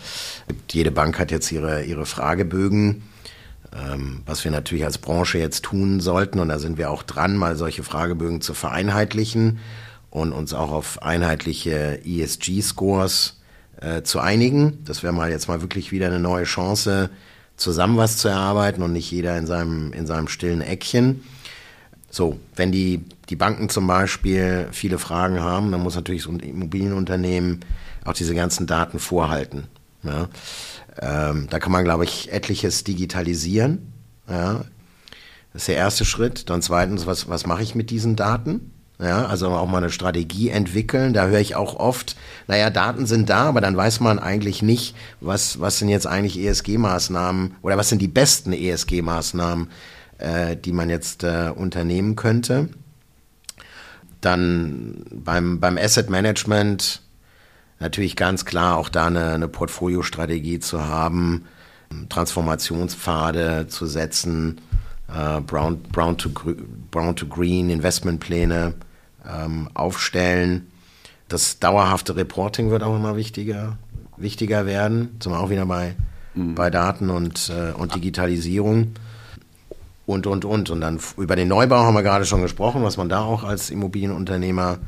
Jede Bank hat jetzt ihre, ihre Fragebögen, ähm, was wir natürlich als Branche jetzt tun sollten. Und da sind wir auch dran, mal solche Fragebögen zu vereinheitlichen und uns auch auf einheitliche ESG-Scores äh, zu einigen. Das wäre mal jetzt mal wirklich wieder eine neue Chance, zusammen was zu erarbeiten und nicht jeder in seinem, in seinem stillen Eckchen. So, wenn die, die Banken zum Beispiel viele Fragen haben, dann muss natürlich ein Immobilienunternehmen auch diese ganzen Daten vorhalten. Ja. Ähm, da kann man, glaube ich, etliches digitalisieren. Ja. Das ist der erste Schritt. Dann zweitens, was, was mache ich mit diesen Daten? Ja, also auch mal eine Strategie entwickeln. Da höre ich auch oft, naja, Daten sind da, aber dann weiß man eigentlich nicht, was, was sind jetzt eigentlich ESG-Maßnahmen oder was sind die besten ESG-Maßnahmen, äh, die man jetzt äh, unternehmen könnte. Dann beim, beim Asset Management natürlich ganz klar auch da eine, eine Portfoliostrategie zu haben, Transformationspfade zu setzen, äh, Brown, Brown, to, Brown to Green Investmentpläne ähm, aufstellen. Das dauerhafte Reporting wird auch immer wichtiger, wichtiger werden. Zum auch wieder bei, mhm. bei Daten und, äh, und Digitalisierung. Und, und, und. Und dann über den Neubau haben wir gerade schon gesprochen, was man da auch als Immobilienunternehmer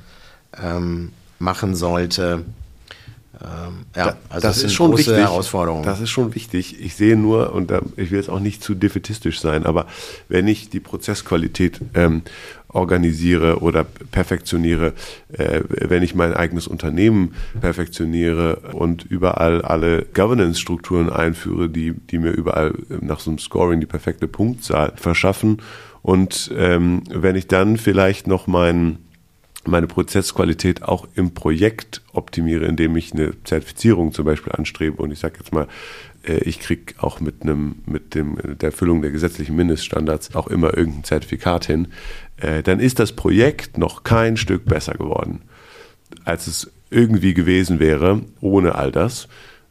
ähm, machen sollte. Ähm, ja, also das, das ist schon wichtig. Herausforderungen. Das ist schon wichtig. Ich sehe nur, und da, ich will jetzt auch nicht zu defetistisch sein, aber wenn ich die Prozessqualität ähm, organisiere oder perfektioniere, äh, wenn ich mein eigenes Unternehmen perfektioniere und überall alle Governance-Strukturen einführe, die, die mir überall nach so einem Scoring die perfekte Punktzahl verschaffen. Und ähm, wenn ich dann vielleicht noch meinen meine Prozessqualität auch im Projekt optimiere, indem ich eine Zertifizierung zum Beispiel anstrebe und ich sage jetzt mal, äh, ich kriege auch mit einem, mit dem, der Erfüllung der gesetzlichen Mindeststandards auch immer irgendein Zertifikat hin, äh, dann ist das Projekt noch kein Stück besser geworden, als es irgendwie gewesen wäre ohne all das.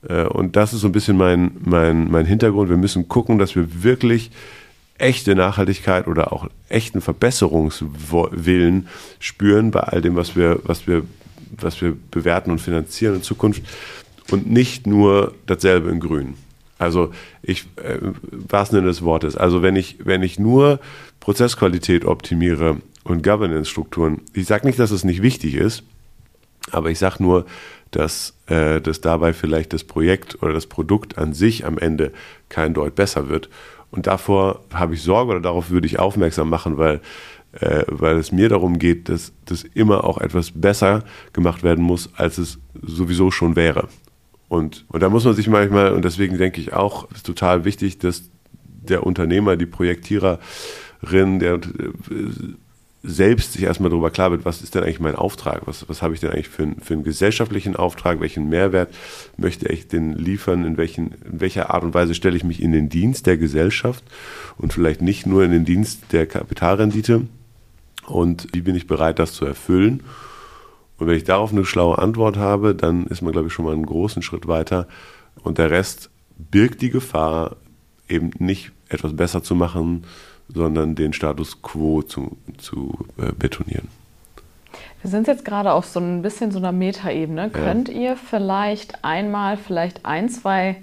Äh, und das ist so ein bisschen mein, mein, mein Hintergrund. Wir müssen gucken, dass wir wirklich echte Nachhaltigkeit oder auch echten Verbesserungswillen spüren bei all dem, was wir, was wir, was wir bewerten und finanzieren in Zukunft und nicht nur dasselbe in Grün. Also ich, äh, was Sinne des Wortes. Also wenn ich, wenn ich nur Prozessqualität optimiere und Governance-Strukturen, ich sage nicht, dass es nicht wichtig ist, Aber ich sage nur, dass, äh, dass dabei vielleicht das Projekt oder das Produkt an sich am Ende kein Deut besser wird. Und davor habe ich Sorge oder darauf würde ich aufmerksam machen, weil, äh, weil es mir darum geht, dass das immer auch etwas besser gemacht werden muss, als es sowieso schon wäre. Und, und da muss man sich manchmal, und deswegen denke ich auch, ist total wichtig, dass der Unternehmer, die Projektiererin, der äh, selbst sich erstmal darüber klar wird, was ist denn eigentlich mein Auftrag? Was, was habe ich denn eigentlich für, für einen gesellschaftlichen Auftrag? Welchen Mehrwert möchte ich denn liefern? In, welchen, in welcher Art und Weise stelle ich mich in den Dienst der Gesellschaft und vielleicht nicht nur in den Dienst der Kapitalrendite? Und wie bin ich bereit, das zu erfüllen? Und wenn ich darauf eine schlaue Antwort habe, dann ist man, glaube ich, schon mal einen großen Schritt weiter. Und der Rest birgt die Gefahr, eben nicht etwas besser zu machen, sondern den Status quo zu, zu äh, betonieren. Wir sind jetzt gerade auf so ein bisschen so einer Metaebene. Ja. Könnt ihr vielleicht einmal, vielleicht ein, zwei,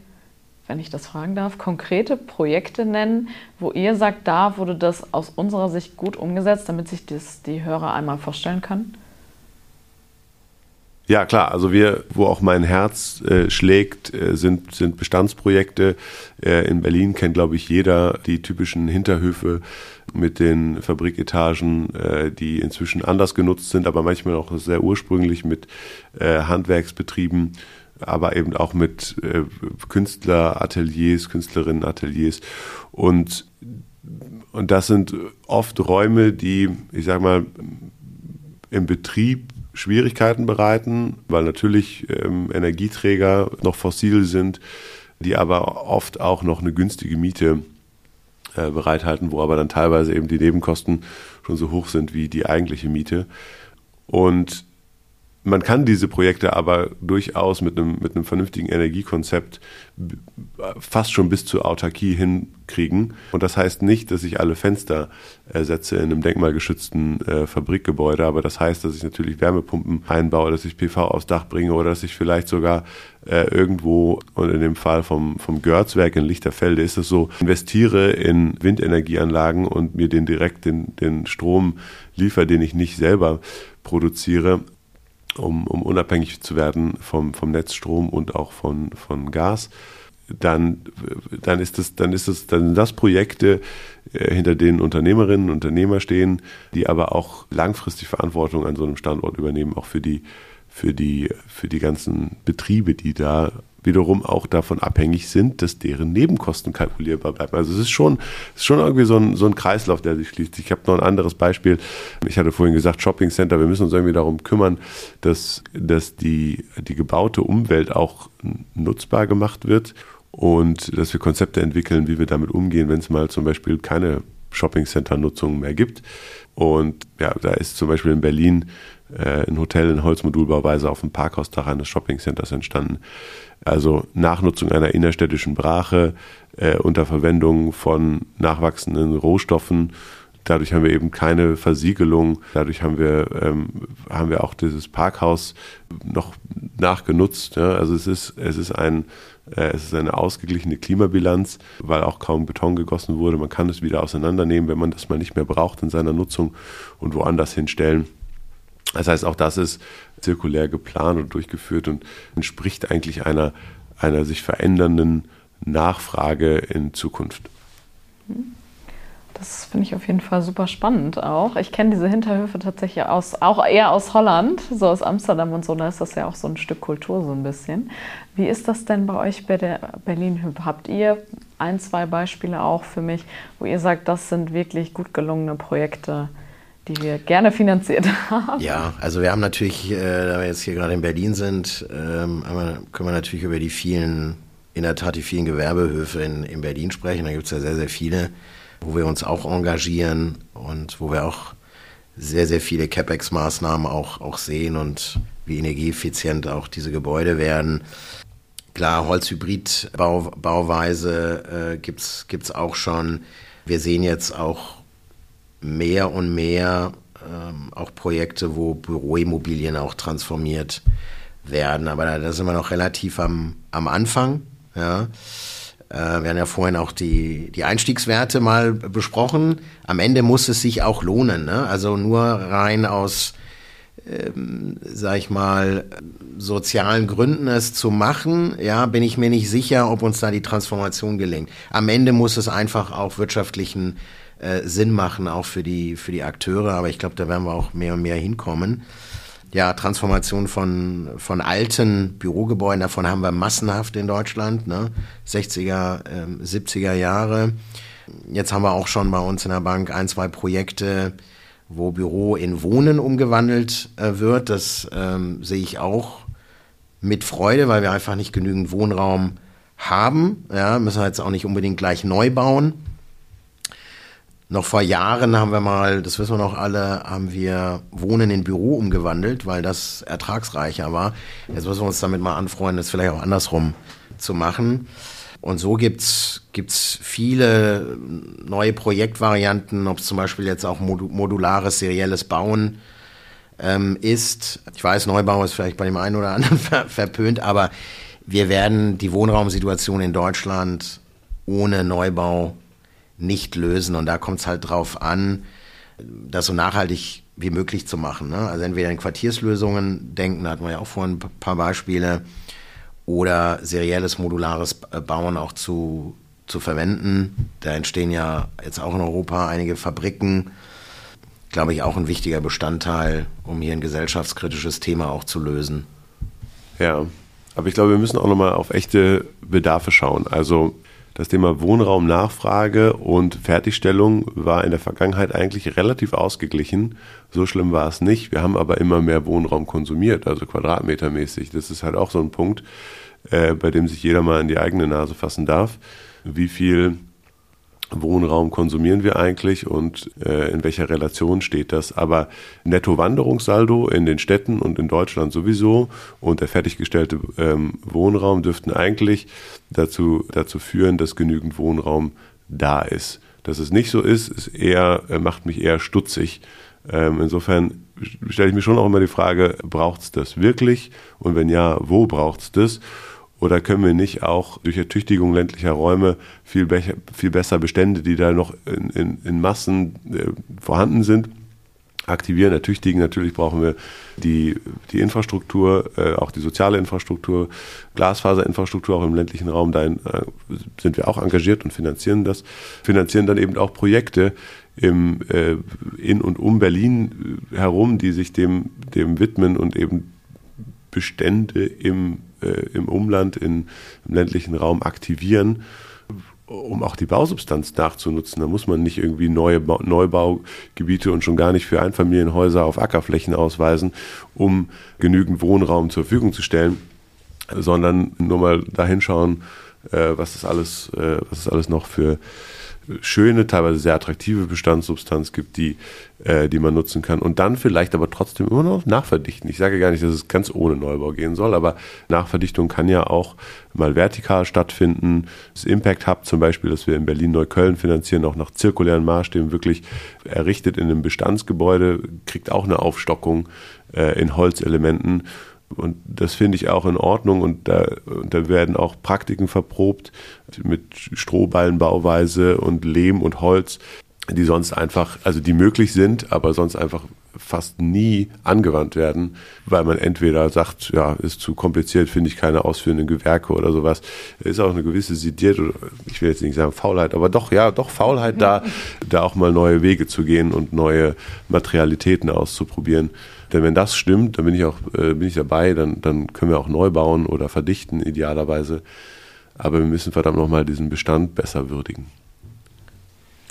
wenn ich das fragen darf, konkrete Projekte nennen, wo ihr sagt, da wurde das aus unserer Sicht gut umgesetzt, damit sich das die Hörer einmal vorstellen können? Ja, klar. Also wir, wo auch mein Herz äh, schlägt, äh, sind, sind Bestandsprojekte. Äh, in Berlin kennt, glaube ich, jeder die typischen Hinterhöfe mit den Fabriketagen, äh, die inzwischen anders genutzt sind, aber manchmal auch sehr ursprünglich mit äh, Handwerksbetrieben, aber eben auch mit äh, Künstlerateliers, Künstlerinnenateliers. Und, und das sind oft Räume, die, ich sag mal, im Betrieb Schwierigkeiten bereiten, weil natürlich ähm, Energieträger noch fossil sind, die aber oft auch noch eine günstige Miete äh, bereithalten, wo aber dann teilweise eben die Nebenkosten schon so hoch sind wie die eigentliche Miete. Und man kann diese Projekte aber durchaus mit einem, mit einem vernünftigen Energiekonzept fast schon bis zur Autarkie hinkriegen. Und das heißt nicht, dass ich alle Fenster ersetze in einem denkmalgeschützten äh, Fabrikgebäude, aber das heißt, dass ich natürlich Wärmepumpen einbaue, dass ich PV aufs Dach bringe oder dass ich vielleicht sogar äh, irgendwo, und in dem Fall vom, vom Görzwerk in Lichterfelde ist es so, investiere in Windenergieanlagen und mir den direkt den, den Strom liefere, den ich nicht selber produziere um, um unabhängig zu werden vom, vom Netzstrom und auch von, von Gas, dann, dann ist das, dann ist das, dann sind das Projekte, äh, hinter denen Unternehmerinnen und Unternehmer stehen, die aber auch langfristig Verantwortung an so einem Standort übernehmen, auch für die, für die, für die ganzen Betriebe, die da wiederum auch davon abhängig sind, dass deren Nebenkosten kalkulierbar bleiben. Also es ist schon, es ist schon irgendwie so ein, so ein Kreislauf, der sich schließt. Ich habe noch ein anderes Beispiel. Ich hatte vorhin gesagt, Shopping Center, wir müssen uns irgendwie darum kümmern, dass, dass die, die gebaute Umwelt auch nutzbar gemacht wird und dass wir Konzepte entwickeln, wie wir damit umgehen, wenn es mal zum Beispiel keine Shopping Center Nutzung mehr gibt. Und ja, da ist zum Beispiel in Berlin äh, ein Hotel in Holzmodulbauweise auf dem Parkhausdach eines Shopping Centers entstanden. Also Nachnutzung einer innerstädtischen Brache äh, unter Verwendung von nachwachsenden Rohstoffen. Dadurch haben wir eben keine Versiegelung. Dadurch haben wir, ähm, haben wir auch dieses Parkhaus noch nachgenutzt. Ja? Also es ist, es ist ein, äh, es ist eine ausgeglichene Klimabilanz, weil auch kaum Beton gegossen wurde. Man kann es wieder auseinandernehmen, wenn man das mal nicht mehr braucht in seiner Nutzung und woanders hinstellen. Das heißt, auch das ist zirkulär geplant und durchgeführt und entspricht eigentlich einer, einer sich verändernden Nachfrage in Zukunft. Das finde ich auf jeden Fall super spannend auch. Ich kenne diese Hinterhöfe tatsächlich aus, auch eher aus Holland, so aus Amsterdam und so. Da ist das ja auch so ein Stück Kultur so ein bisschen. Wie ist das denn bei euch bei der Berlin-Hüb? Habt ihr ein, zwei Beispiele auch für mich, wo ihr sagt, das sind wirklich gut gelungene Projekte? Die wir gerne finanziert haben. Ja, also wir haben natürlich, äh, da wir jetzt hier gerade in Berlin sind, ähm, können wir natürlich über die vielen, in der Tat die vielen Gewerbehöfe in, in Berlin sprechen. Da gibt es ja sehr, sehr viele, wo wir uns auch engagieren und wo wir auch sehr, sehr viele CapEx-Maßnahmen auch, auch sehen und wie energieeffizient auch diese Gebäude werden. Klar, Holzhybrid-Bauweise äh, gibt es auch schon. Wir sehen jetzt auch mehr und mehr ähm, auch Projekte, wo Büroimmobilien auch transformiert werden. Aber da, da sind wir noch relativ am, am Anfang. Ja. Äh, wir haben ja vorhin auch die, die Einstiegswerte mal besprochen. Am Ende muss es sich auch lohnen. Ne? Also nur rein aus ähm, sag ich mal, sozialen Gründen es zu machen, ja, bin ich mir nicht sicher, ob uns da die Transformation gelingt. Am Ende muss es einfach auch wirtschaftlichen äh, Sinn machen, auch für die, für die Akteure, aber ich glaube, da werden wir auch mehr und mehr hinkommen. Ja, Transformation von, von alten Bürogebäuden, davon haben wir massenhaft in Deutschland, ne? 60er, äh, 70er Jahre. Jetzt haben wir auch schon bei uns in der Bank ein, zwei Projekte, wo Büro in Wohnen umgewandelt äh, wird. Das ähm, sehe ich auch mit Freude, weil wir einfach nicht genügend Wohnraum haben. Ja, müssen wir jetzt auch nicht unbedingt gleich neu bauen. Noch vor Jahren haben wir mal, das wissen wir noch alle, haben wir Wohnen in Büro umgewandelt, weil das ertragsreicher war. Jetzt müssen wir uns damit mal anfreunden, das vielleicht auch andersrum zu machen. Und so gibt's gibt's viele neue Projektvarianten, ob es zum Beispiel jetzt auch modulares, serielles Bauen ähm, ist. Ich weiß, Neubau ist vielleicht bei dem einen oder anderen ver verpönt, aber wir werden die Wohnraumsituation in Deutschland ohne Neubau nicht lösen. Und da kommt es halt drauf an, das so nachhaltig wie möglich zu machen. Ne? Also entweder in Quartierslösungen denken, da hatten wir ja auch vorhin ein paar Beispiele, oder serielles modulares äh, Bauen auch zu, zu verwenden. Da entstehen ja jetzt auch in Europa einige Fabriken. Glaube ich auch ein wichtiger Bestandteil, um hier ein gesellschaftskritisches Thema auch zu lösen. Ja, aber ich glaube, wir müssen auch nochmal auf echte Bedarfe schauen. Also das Thema Wohnraumnachfrage und Fertigstellung war in der Vergangenheit eigentlich relativ ausgeglichen. So schlimm war es nicht. Wir haben aber immer mehr Wohnraum konsumiert, also quadratmetermäßig. Das ist halt auch so ein Punkt, äh, bei dem sich jeder mal in die eigene Nase fassen darf. Wie viel Wohnraum konsumieren wir eigentlich und äh, in welcher Relation steht das. Aber Netto-Wanderungssaldo in den Städten und in Deutschland sowieso und der fertiggestellte ähm, Wohnraum dürften eigentlich dazu, dazu führen, dass genügend Wohnraum da ist. Dass es nicht so ist, ist eher, äh, macht mich eher stutzig. Ähm, insofern stelle ich mir schon auch immer die Frage, braucht es das wirklich? Und wenn ja, wo braucht es das? Oder können wir nicht auch durch Ertüchtigung ländlicher Räume viel, be viel besser Bestände, die da noch in, in, in Massen äh, vorhanden sind, aktivieren, ertüchtigen. Natürlich brauchen wir die, die Infrastruktur, äh, auch die soziale Infrastruktur, Glasfaserinfrastruktur auch im ländlichen Raum. Da äh, sind wir auch engagiert und finanzieren das. Finanzieren dann eben auch Projekte im, äh, in und um Berlin äh, herum, die sich dem, dem widmen und eben Bestände im im Umland, in, im ländlichen Raum aktivieren, um auch die Bausubstanz nachzunutzen. Da muss man nicht irgendwie neue ba Neubaugebiete und schon gar nicht für Einfamilienhäuser auf Ackerflächen ausweisen, um genügend Wohnraum zur Verfügung zu stellen, sondern nur mal dahinschauen, äh, was es alles, äh, was es alles noch für schöne, teilweise sehr attraktive Bestandssubstanz gibt, die, äh, die man nutzen kann. Und dann vielleicht aber trotzdem immer noch nachverdichten. Ich sage gar nicht, dass es ganz ohne Neubau gehen soll, aber Nachverdichtung kann ja auch mal vertikal stattfinden. Das Impact Hub zum Beispiel, das wir in Berlin-Neukölln finanzieren, auch nach zirkulären Maßstäben wirklich errichtet in einem Bestandsgebäude, kriegt auch eine Aufstockung äh, in Holzelementen. Und das finde ich auch in Ordnung und da, und da werden auch Praktiken verprobt mit Strohballenbauweise und Lehm und Holz, die sonst einfach, also die möglich sind, aber sonst einfach fast nie angewandt werden, weil man entweder sagt, ja, ist zu kompliziert, finde ich keine ausführenden Gewerke oder sowas. Ist auch eine gewisse Sidiert, ich will jetzt nicht sagen Faulheit, aber doch, ja, doch Faulheit da, da auch mal neue Wege zu gehen und neue Materialitäten auszuprobieren. Denn wenn das stimmt, dann bin ich auch äh, bin ich dabei, dann, dann können wir auch neu bauen oder verdichten, idealerweise. Aber wir müssen verdammt nochmal diesen Bestand besser würdigen.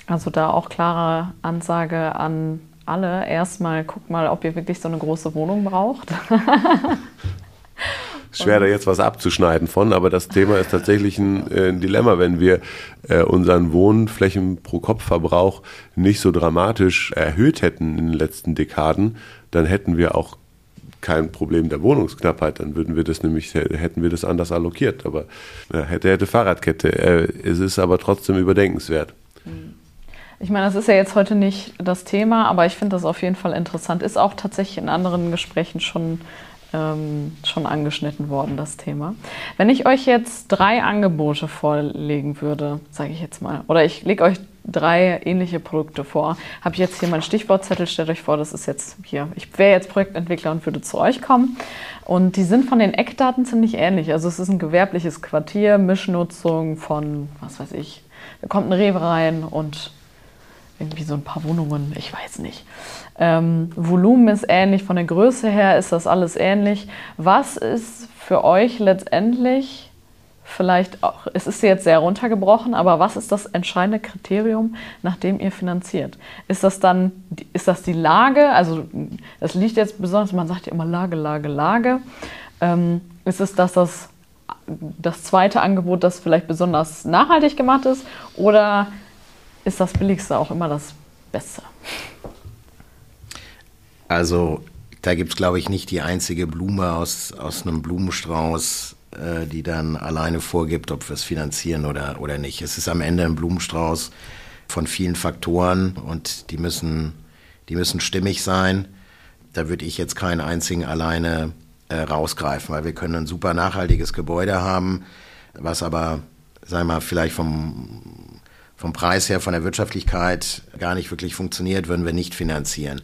Also da auch klare Ansage an alle. Erstmal guckt mal, ob ihr wirklich so eine große Wohnung braucht. Schwer da jetzt was abzuschneiden von, aber das Thema ist tatsächlich ein, äh, ein Dilemma, wenn wir äh, unseren Wohnflächen pro Kopfverbrauch nicht so dramatisch erhöht hätten in den letzten Dekaden, dann hätten wir auch kein Problem der Wohnungsknappheit, dann würden wir das nämlich, hätten wir das anders allokiert. Aber äh, hätte, hätte Fahrradkette. Äh, es ist aber trotzdem überdenkenswert. Ich meine, das ist ja jetzt heute nicht das Thema, aber ich finde das auf jeden Fall interessant. Ist auch tatsächlich in anderen Gesprächen schon, ähm, schon angeschnitten worden, das Thema. Wenn ich euch jetzt drei Angebote vorlegen würde, sage ich jetzt mal, oder ich lege euch drei ähnliche Produkte vor. Habe ich jetzt hier meinen Stichwortzettel, stellt euch vor, das ist jetzt hier, ich wäre jetzt Projektentwickler und würde zu euch kommen. Und die sind von den Eckdaten ziemlich ähnlich. Also es ist ein gewerbliches Quartier, Mischnutzung von, was weiß ich, da kommt ein Rewe rein und irgendwie so ein paar Wohnungen, ich weiß nicht. Ähm, Volumen ist ähnlich, von der Größe her ist das alles ähnlich. Was ist für euch letztendlich vielleicht auch, es ist jetzt sehr runtergebrochen, aber was ist das entscheidende Kriterium, nach dem ihr finanziert? Ist das dann, ist das die Lage? Also das liegt jetzt besonders, man sagt ja immer Lage, Lage, Lage. Ähm, ist es, dass das das zweite Angebot, das vielleicht besonders nachhaltig gemacht ist? Oder ist das Billigste auch immer das Beste? Also da gibt es, glaube ich, nicht die einzige Blume aus, aus einem Blumenstrauß, äh, die dann alleine vorgibt, ob wir es finanzieren oder, oder nicht. Es ist am Ende ein Blumenstrauß von vielen Faktoren und die müssen, die müssen stimmig sein. Da würde ich jetzt keinen einzigen alleine äh, rausgreifen, weil wir können ein super nachhaltiges Gebäude haben, was aber, sagen wir mal, vielleicht vom, vom Preis her, von der Wirtschaftlichkeit gar nicht wirklich funktioniert, würden wir nicht finanzieren.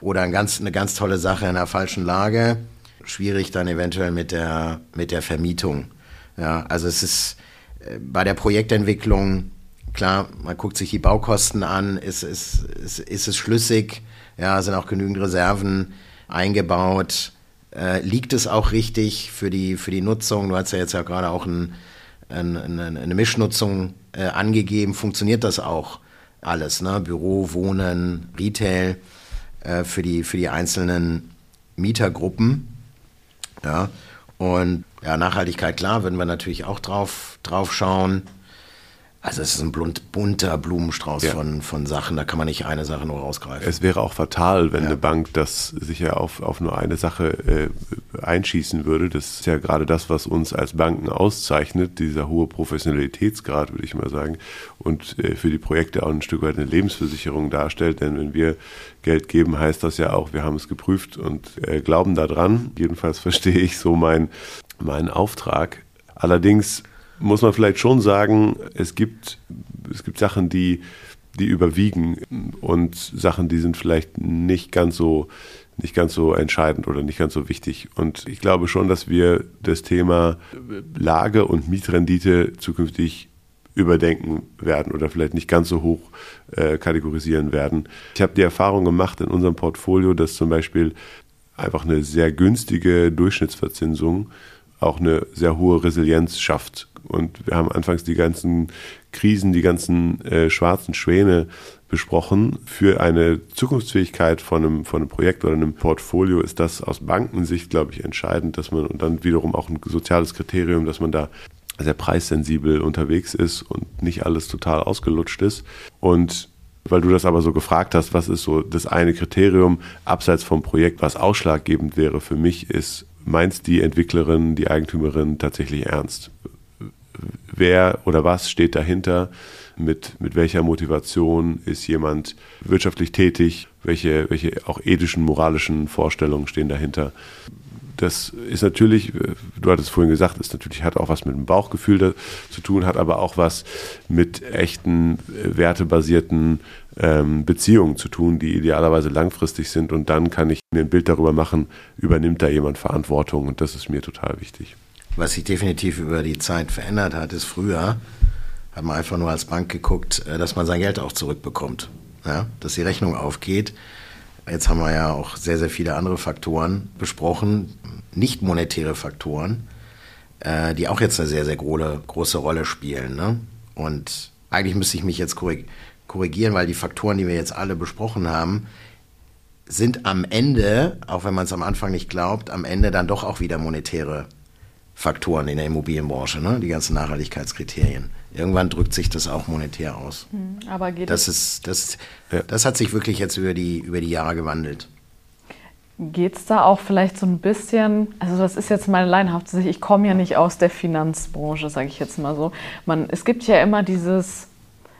Oder ein ganz, eine ganz tolle Sache in der falschen Lage, schwierig dann eventuell mit der, mit der Vermietung. Ja, also es ist äh, bei der Projektentwicklung, klar, man guckt sich die Baukosten an, ist, ist, ist, ist es schlüssig, ja, sind auch genügend Reserven eingebaut, äh, liegt es auch richtig für die, für die Nutzung? Du hast ja jetzt ja gerade auch ein, ein, eine, eine Mischnutzung äh, angegeben. Funktioniert das auch alles? Ne? Büro, Wohnen, Retail äh, für, die, für die einzelnen Mietergruppen. Ja, und ja, Nachhaltigkeit, klar, würden wir natürlich auch drauf, drauf schauen. Also es ist ein bunter Blumenstrauß ja. von, von Sachen, da kann man nicht eine Sache nur rausgreifen. Es wäre auch fatal, wenn ja. eine Bank das sich ja auf, auf nur eine Sache äh, einschießen würde. Das ist ja gerade das, was uns als Banken auszeichnet, dieser hohe Professionalitätsgrad, würde ich mal sagen, und äh, für die Projekte auch ein Stück weit eine Lebensversicherung darstellt. Denn wenn wir Geld geben, heißt das ja auch, wir haben es geprüft und äh, glauben daran. Jedenfalls verstehe ich so mein, meinen Auftrag. Allerdings muss man vielleicht schon sagen, es gibt, es gibt Sachen, die, die überwiegen und Sachen, die sind vielleicht nicht ganz so nicht ganz so entscheidend oder nicht ganz so wichtig. Und ich glaube schon, dass wir das Thema Lage und Mietrendite zukünftig überdenken werden oder vielleicht nicht ganz so hoch äh, kategorisieren werden. Ich habe die Erfahrung gemacht in unserem Portfolio, dass zum Beispiel einfach eine sehr günstige Durchschnittsverzinsung auch eine sehr hohe Resilienz schafft und wir haben anfangs die ganzen Krisen, die ganzen äh, schwarzen Schwäne besprochen. Für eine Zukunftsfähigkeit von einem, von einem Projekt oder einem Portfolio ist das aus Bankensicht, glaube ich, entscheidend, dass man und dann wiederum auch ein soziales Kriterium, dass man da sehr preissensibel unterwegs ist und nicht alles total ausgelutscht ist. Und weil du das aber so gefragt hast, was ist so das eine Kriterium abseits vom Projekt, was ausschlaggebend wäre für mich, ist, meinst die Entwicklerin, die Eigentümerin tatsächlich ernst? Wer oder was steht dahinter, mit, mit welcher Motivation ist jemand wirtschaftlich tätig, welche, welche auch ethischen, moralischen Vorstellungen stehen dahinter. Das ist natürlich, du hattest vorhin gesagt, ist natürlich, hat auch was mit dem Bauchgefühl da, zu tun, hat aber auch was mit echten, wertebasierten ähm, Beziehungen zu tun, die idealerweise langfristig sind. Und dann kann ich mir ein Bild darüber machen, übernimmt da jemand Verantwortung. Und das ist mir total wichtig. Was sich definitiv über die Zeit verändert hat, ist früher, hat man einfach nur als Bank geguckt, äh, dass man sein Geld auch zurückbekommt. Ja? Dass die Rechnung aufgeht. Jetzt haben wir ja auch sehr, sehr viele andere Faktoren besprochen, nicht monetäre Faktoren, äh, die auch jetzt eine sehr, sehr große, große Rolle spielen. Ne? Und eigentlich müsste ich mich jetzt korrigieren, weil die Faktoren, die wir jetzt alle besprochen haben, sind am Ende, auch wenn man es am Anfang nicht glaubt, am Ende dann doch auch wieder monetäre Faktoren in der Immobilienbranche, ne? die ganzen Nachhaltigkeitskriterien. Irgendwann drückt sich das auch monetär aus. Hm, aber geht das ist das, das hat sich wirklich jetzt über die, über die Jahre gewandelt. Geht es da auch vielleicht so ein bisschen, also das ist jetzt meine leinhafte Sicht, ich komme ja nicht aus der Finanzbranche, sage ich jetzt mal so. Man, es gibt ja immer dieses,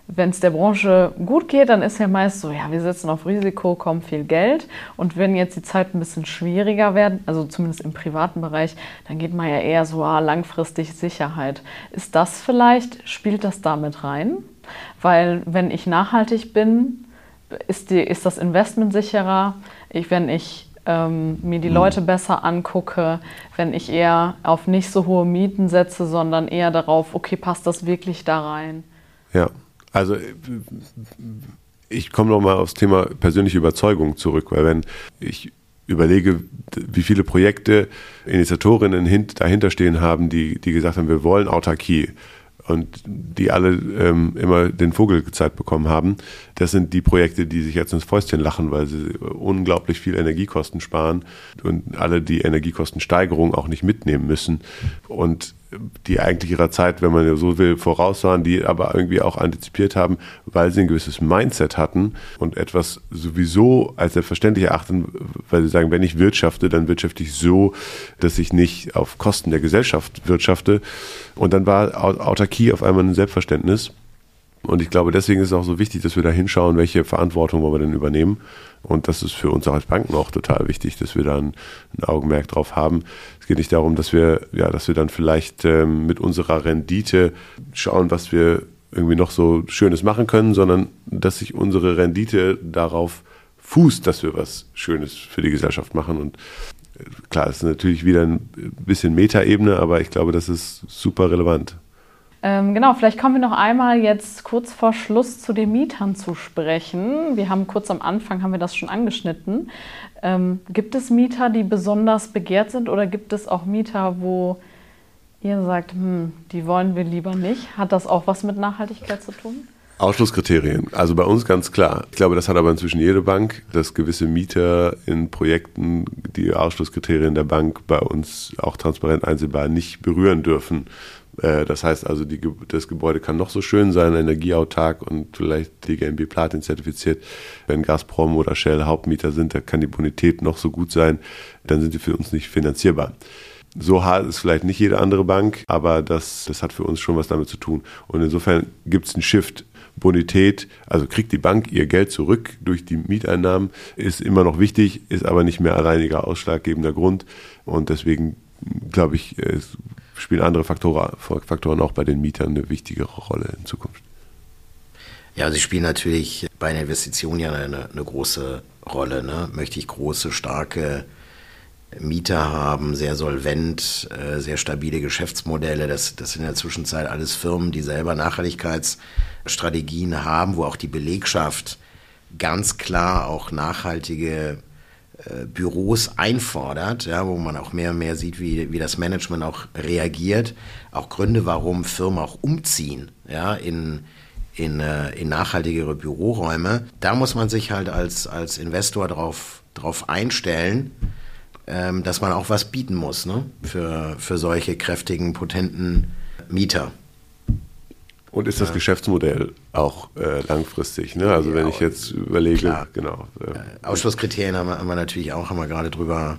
wenn es der Branche gut geht, dann ist ja meist so, ja, wir setzen auf Risiko, kommt viel Geld. Und wenn jetzt die Zeit ein bisschen schwieriger werden, also zumindest im privaten Bereich, dann geht man ja eher so, ah, langfristig Sicherheit. Ist das vielleicht, spielt das damit rein? Weil wenn ich nachhaltig bin, ist, die, ist das Investment sicherer. Ich, wenn ich ähm, mir die mhm. Leute besser angucke, wenn ich eher auf nicht so hohe Mieten setze, sondern eher darauf, okay, passt das wirklich da rein? Ja, also ich komme nochmal aufs Thema persönliche Überzeugung zurück, weil wenn ich überlege, wie viele Projekte Initiatorinnen dahinter stehen haben, die, die gesagt haben, wir wollen Autarkie und die alle ähm, immer den Vogel gezeigt bekommen haben, das sind die Projekte, die sich jetzt ins Fäustchen lachen, weil sie unglaublich viel Energiekosten sparen und alle die Energiekostensteigerung auch nicht mitnehmen müssen. Und die eigentlich ihrer Zeit, wenn man so will, voraus waren, die aber irgendwie auch antizipiert haben, weil sie ein gewisses Mindset hatten und etwas sowieso als selbstverständlich erachten, weil sie sagen, wenn ich wirtschafte, dann wirtschafte ich so, dass ich nicht auf Kosten der Gesellschaft wirtschafte. Und dann war Autarkie auf einmal ein Selbstverständnis. Und ich glaube, deswegen ist es auch so wichtig, dass wir da hinschauen, welche Verantwortung wollen wir denn übernehmen. Und das ist für uns auch als Banken auch total wichtig, dass wir da ein, ein Augenmerk drauf haben. Es geht nicht darum, dass wir, ja, dass wir dann vielleicht ähm, mit unserer Rendite schauen, was wir irgendwie noch so Schönes machen können, sondern dass sich unsere Rendite darauf fußt, dass wir was Schönes für die Gesellschaft machen. Und äh, klar, es ist natürlich wieder ein bisschen Metaebene, aber ich glaube, das ist super relevant. Ähm, genau, vielleicht kommen wir noch einmal jetzt kurz vor Schluss zu den Mietern zu sprechen. Wir haben kurz am Anfang haben wir das schon angeschnitten. Ähm, gibt es Mieter, die besonders begehrt sind oder gibt es auch Mieter, wo ihr sagt, hm, die wollen wir lieber nicht? Hat das auch was mit Nachhaltigkeit zu tun? Ausschlusskriterien. Also bei uns ganz klar. Ich glaube, das hat aber inzwischen jede Bank, dass gewisse Mieter in Projekten die Ausschlusskriterien der Bank bei uns auch transparent einsehbar nicht berühren dürfen. Äh, das heißt also, die, das Gebäude kann noch so schön sein, energieautark und vielleicht DGNB Platin zertifiziert. Wenn Gazprom oder Shell Hauptmieter sind, da kann die Bonität noch so gut sein, dann sind die für uns nicht finanzierbar. So hart ist vielleicht nicht jede andere Bank, aber das, das hat für uns schon was damit zu tun. Und insofern gibt es einen Shift. Bonität, also kriegt die Bank ihr Geld zurück durch die Mieteinnahmen, ist immer noch wichtig, ist aber nicht mehr alleiniger ausschlaggebender Grund. Und deswegen glaube ich, spielen andere Faktoren, Faktoren auch bei den Mietern eine wichtigere Rolle in Zukunft. Ja, sie spielen natürlich bei einer Investition ja eine, eine große Rolle. Ne? Möchte ich große, starke Mieter haben, sehr solvent, äh, sehr stabile Geschäftsmodelle. Das, das sind in der Zwischenzeit alles Firmen, die selber Nachhaltigkeitsstrategien haben, wo auch die Belegschaft ganz klar auch nachhaltige Büros einfordert, ja, wo man auch mehr und mehr sieht, wie, wie das Management auch reagiert, auch Gründe, warum Firmen auch umziehen, ja, in, in, äh, in nachhaltigere Büroräume. Da muss man sich halt als, als Investor drauf, drauf einstellen, ähm, dass man auch was bieten muss ne, für, für solche kräftigen, potenten Mieter. Und ist das ja. Geschäftsmodell auch äh, langfristig? Ne? Also ja, wenn ich jetzt überlege, klar. genau. Äh, Ausschlusskriterien haben wir, haben wir, natürlich auch, haben wir gerade drüber,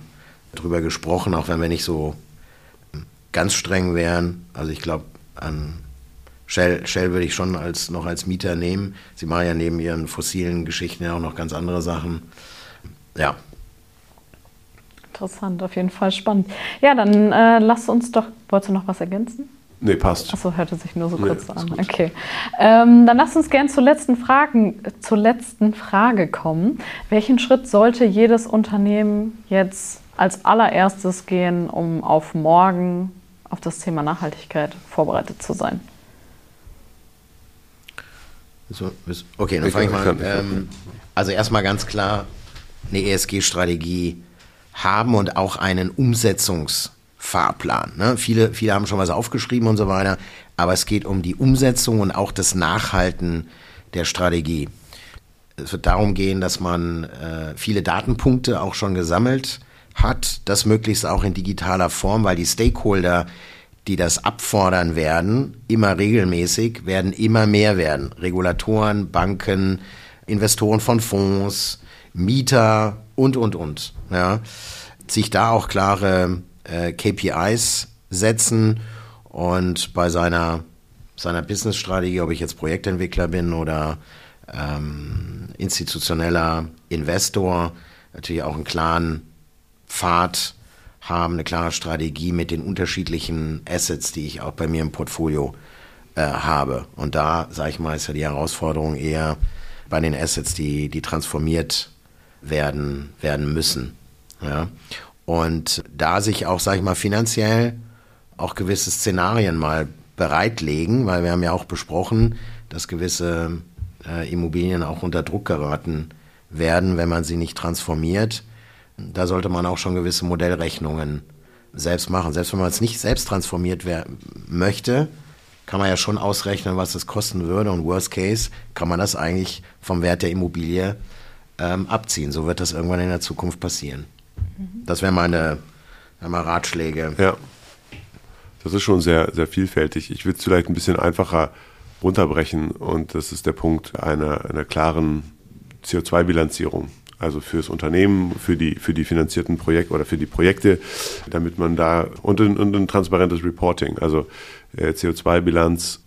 drüber gesprochen, auch wenn wir nicht so ganz streng wären. Also ich glaube, an Shell, Shell würde ich schon als, noch als Mieter nehmen. Sie machen ja neben ihren fossilen Geschichten ja auch noch ganz andere Sachen. Ja. Interessant, auf jeden Fall spannend. Ja, dann äh, lass uns doch, wolltest du noch was ergänzen? Nee, passt. Achso, hörte sich nur so kurz nee, an. Okay. Ähm, dann lass uns gern zur letzten, Fragen, zur letzten Frage kommen. Welchen Schritt sollte jedes Unternehmen jetzt als allererstes gehen, um auf morgen auf das Thema Nachhaltigkeit vorbereitet zu sein? Okay, dann fange ich mal an. Ähm, also erstmal ganz klar eine ESG-Strategie haben und auch einen Umsetzungs- Fahrplan. Ne? Viele, viele haben schon was aufgeschrieben und so weiter, aber es geht um die Umsetzung und auch das Nachhalten der Strategie. Es wird darum gehen, dass man äh, viele Datenpunkte auch schon gesammelt hat, das möglichst auch in digitaler Form, weil die Stakeholder, die das abfordern werden, immer regelmäßig, werden immer mehr werden. Regulatoren, Banken, Investoren von Fonds, Mieter und, und, und. Ja. Sich da auch klare äh, KPIs setzen und bei seiner, seiner Business-Strategie, ob ich jetzt Projektentwickler bin oder ähm, institutioneller Investor, natürlich auch einen klaren Pfad haben, eine klare Strategie mit den unterschiedlichen Assets, die ich auch bei mir im Portfolio äh, habe. Und da, sage ich mal, ist ja die Herausforderung eher bei den Assets, die, die transformiert werden, werden müssen. Ja? Und da sich auch, sage ich mal, finanziell auch gewisse Szenarien mal bereitlegen, weil wir haben ja auch besprochen, dass gewisse äh, Immobilien auch unter Druck geraten werden, wenn man sie nicht transformiert. Da sollte man auch schon gewisse Modellrechnungen selbst machen. Selbst wenn man es nicht selbst transformiert möchte, kann man ja schon ausrechnen, was es kosten würde. Und worst case kann man das eigentlich vom Wert der Immobilie ähm, abziehen. So wird das irgendwann in der Zukunft passieren. Das wären meine, meine Ratschläge. Ja. Das ist schon sehr, sehr vielfältig. Ich würde es vielleicht ein bisschen einfacher runterbrechen und das ist der Punkt einer, einer klaren CO2-Bilanzierung. Also fürs Unternehmen, für die, für die finanzierten Projekte oder für die Projekte, damit man da und ein, und ein transparentes Reporting, also äh, CO2-Bilanz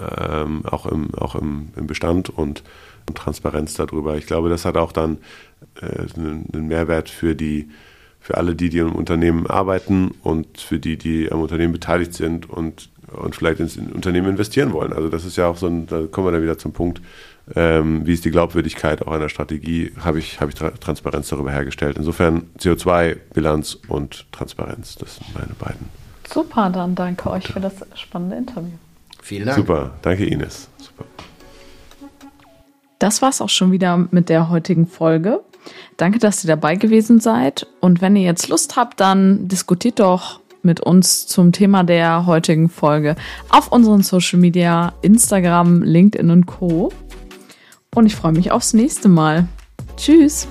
ähm, auch, im, auch im, im Bestand und, und, Transparenz darüber. Ich glaube, das hat auch dann äh, einen, Mehrwert für die für alle die, die im Unternehmen arbeiten und für die, die am Unternehmen beteiligt sind und, und vielleicht ins Unternehmen investieren wollen. Also das ist ja auch so ein, da kommen wir dann wieder zum Punkt, ähm, wie ist die Glaubwürdigkeit auch einer Strategie, habe ich, habe ich Tra Transparenz darüber hergestellt. Insofern CO2-Bilanz und Transparenz, das sind meine beiden. Super, dann danke euch für das spannende Interview. Vielen Dank. Super, danke Ines. Super. Das war's auch schon wieder mit der heutigen Folge. Danke, dass ihr dabei gewesen seid. Und wenn ihr jetzt Lust habt, dann diskutiert doch mit uns zum Thema der heutigen Folge auf unseren Social Media, Instagram, LinkedIn und Co. Und ich freue mich aufs nächste Mal. Tschüss.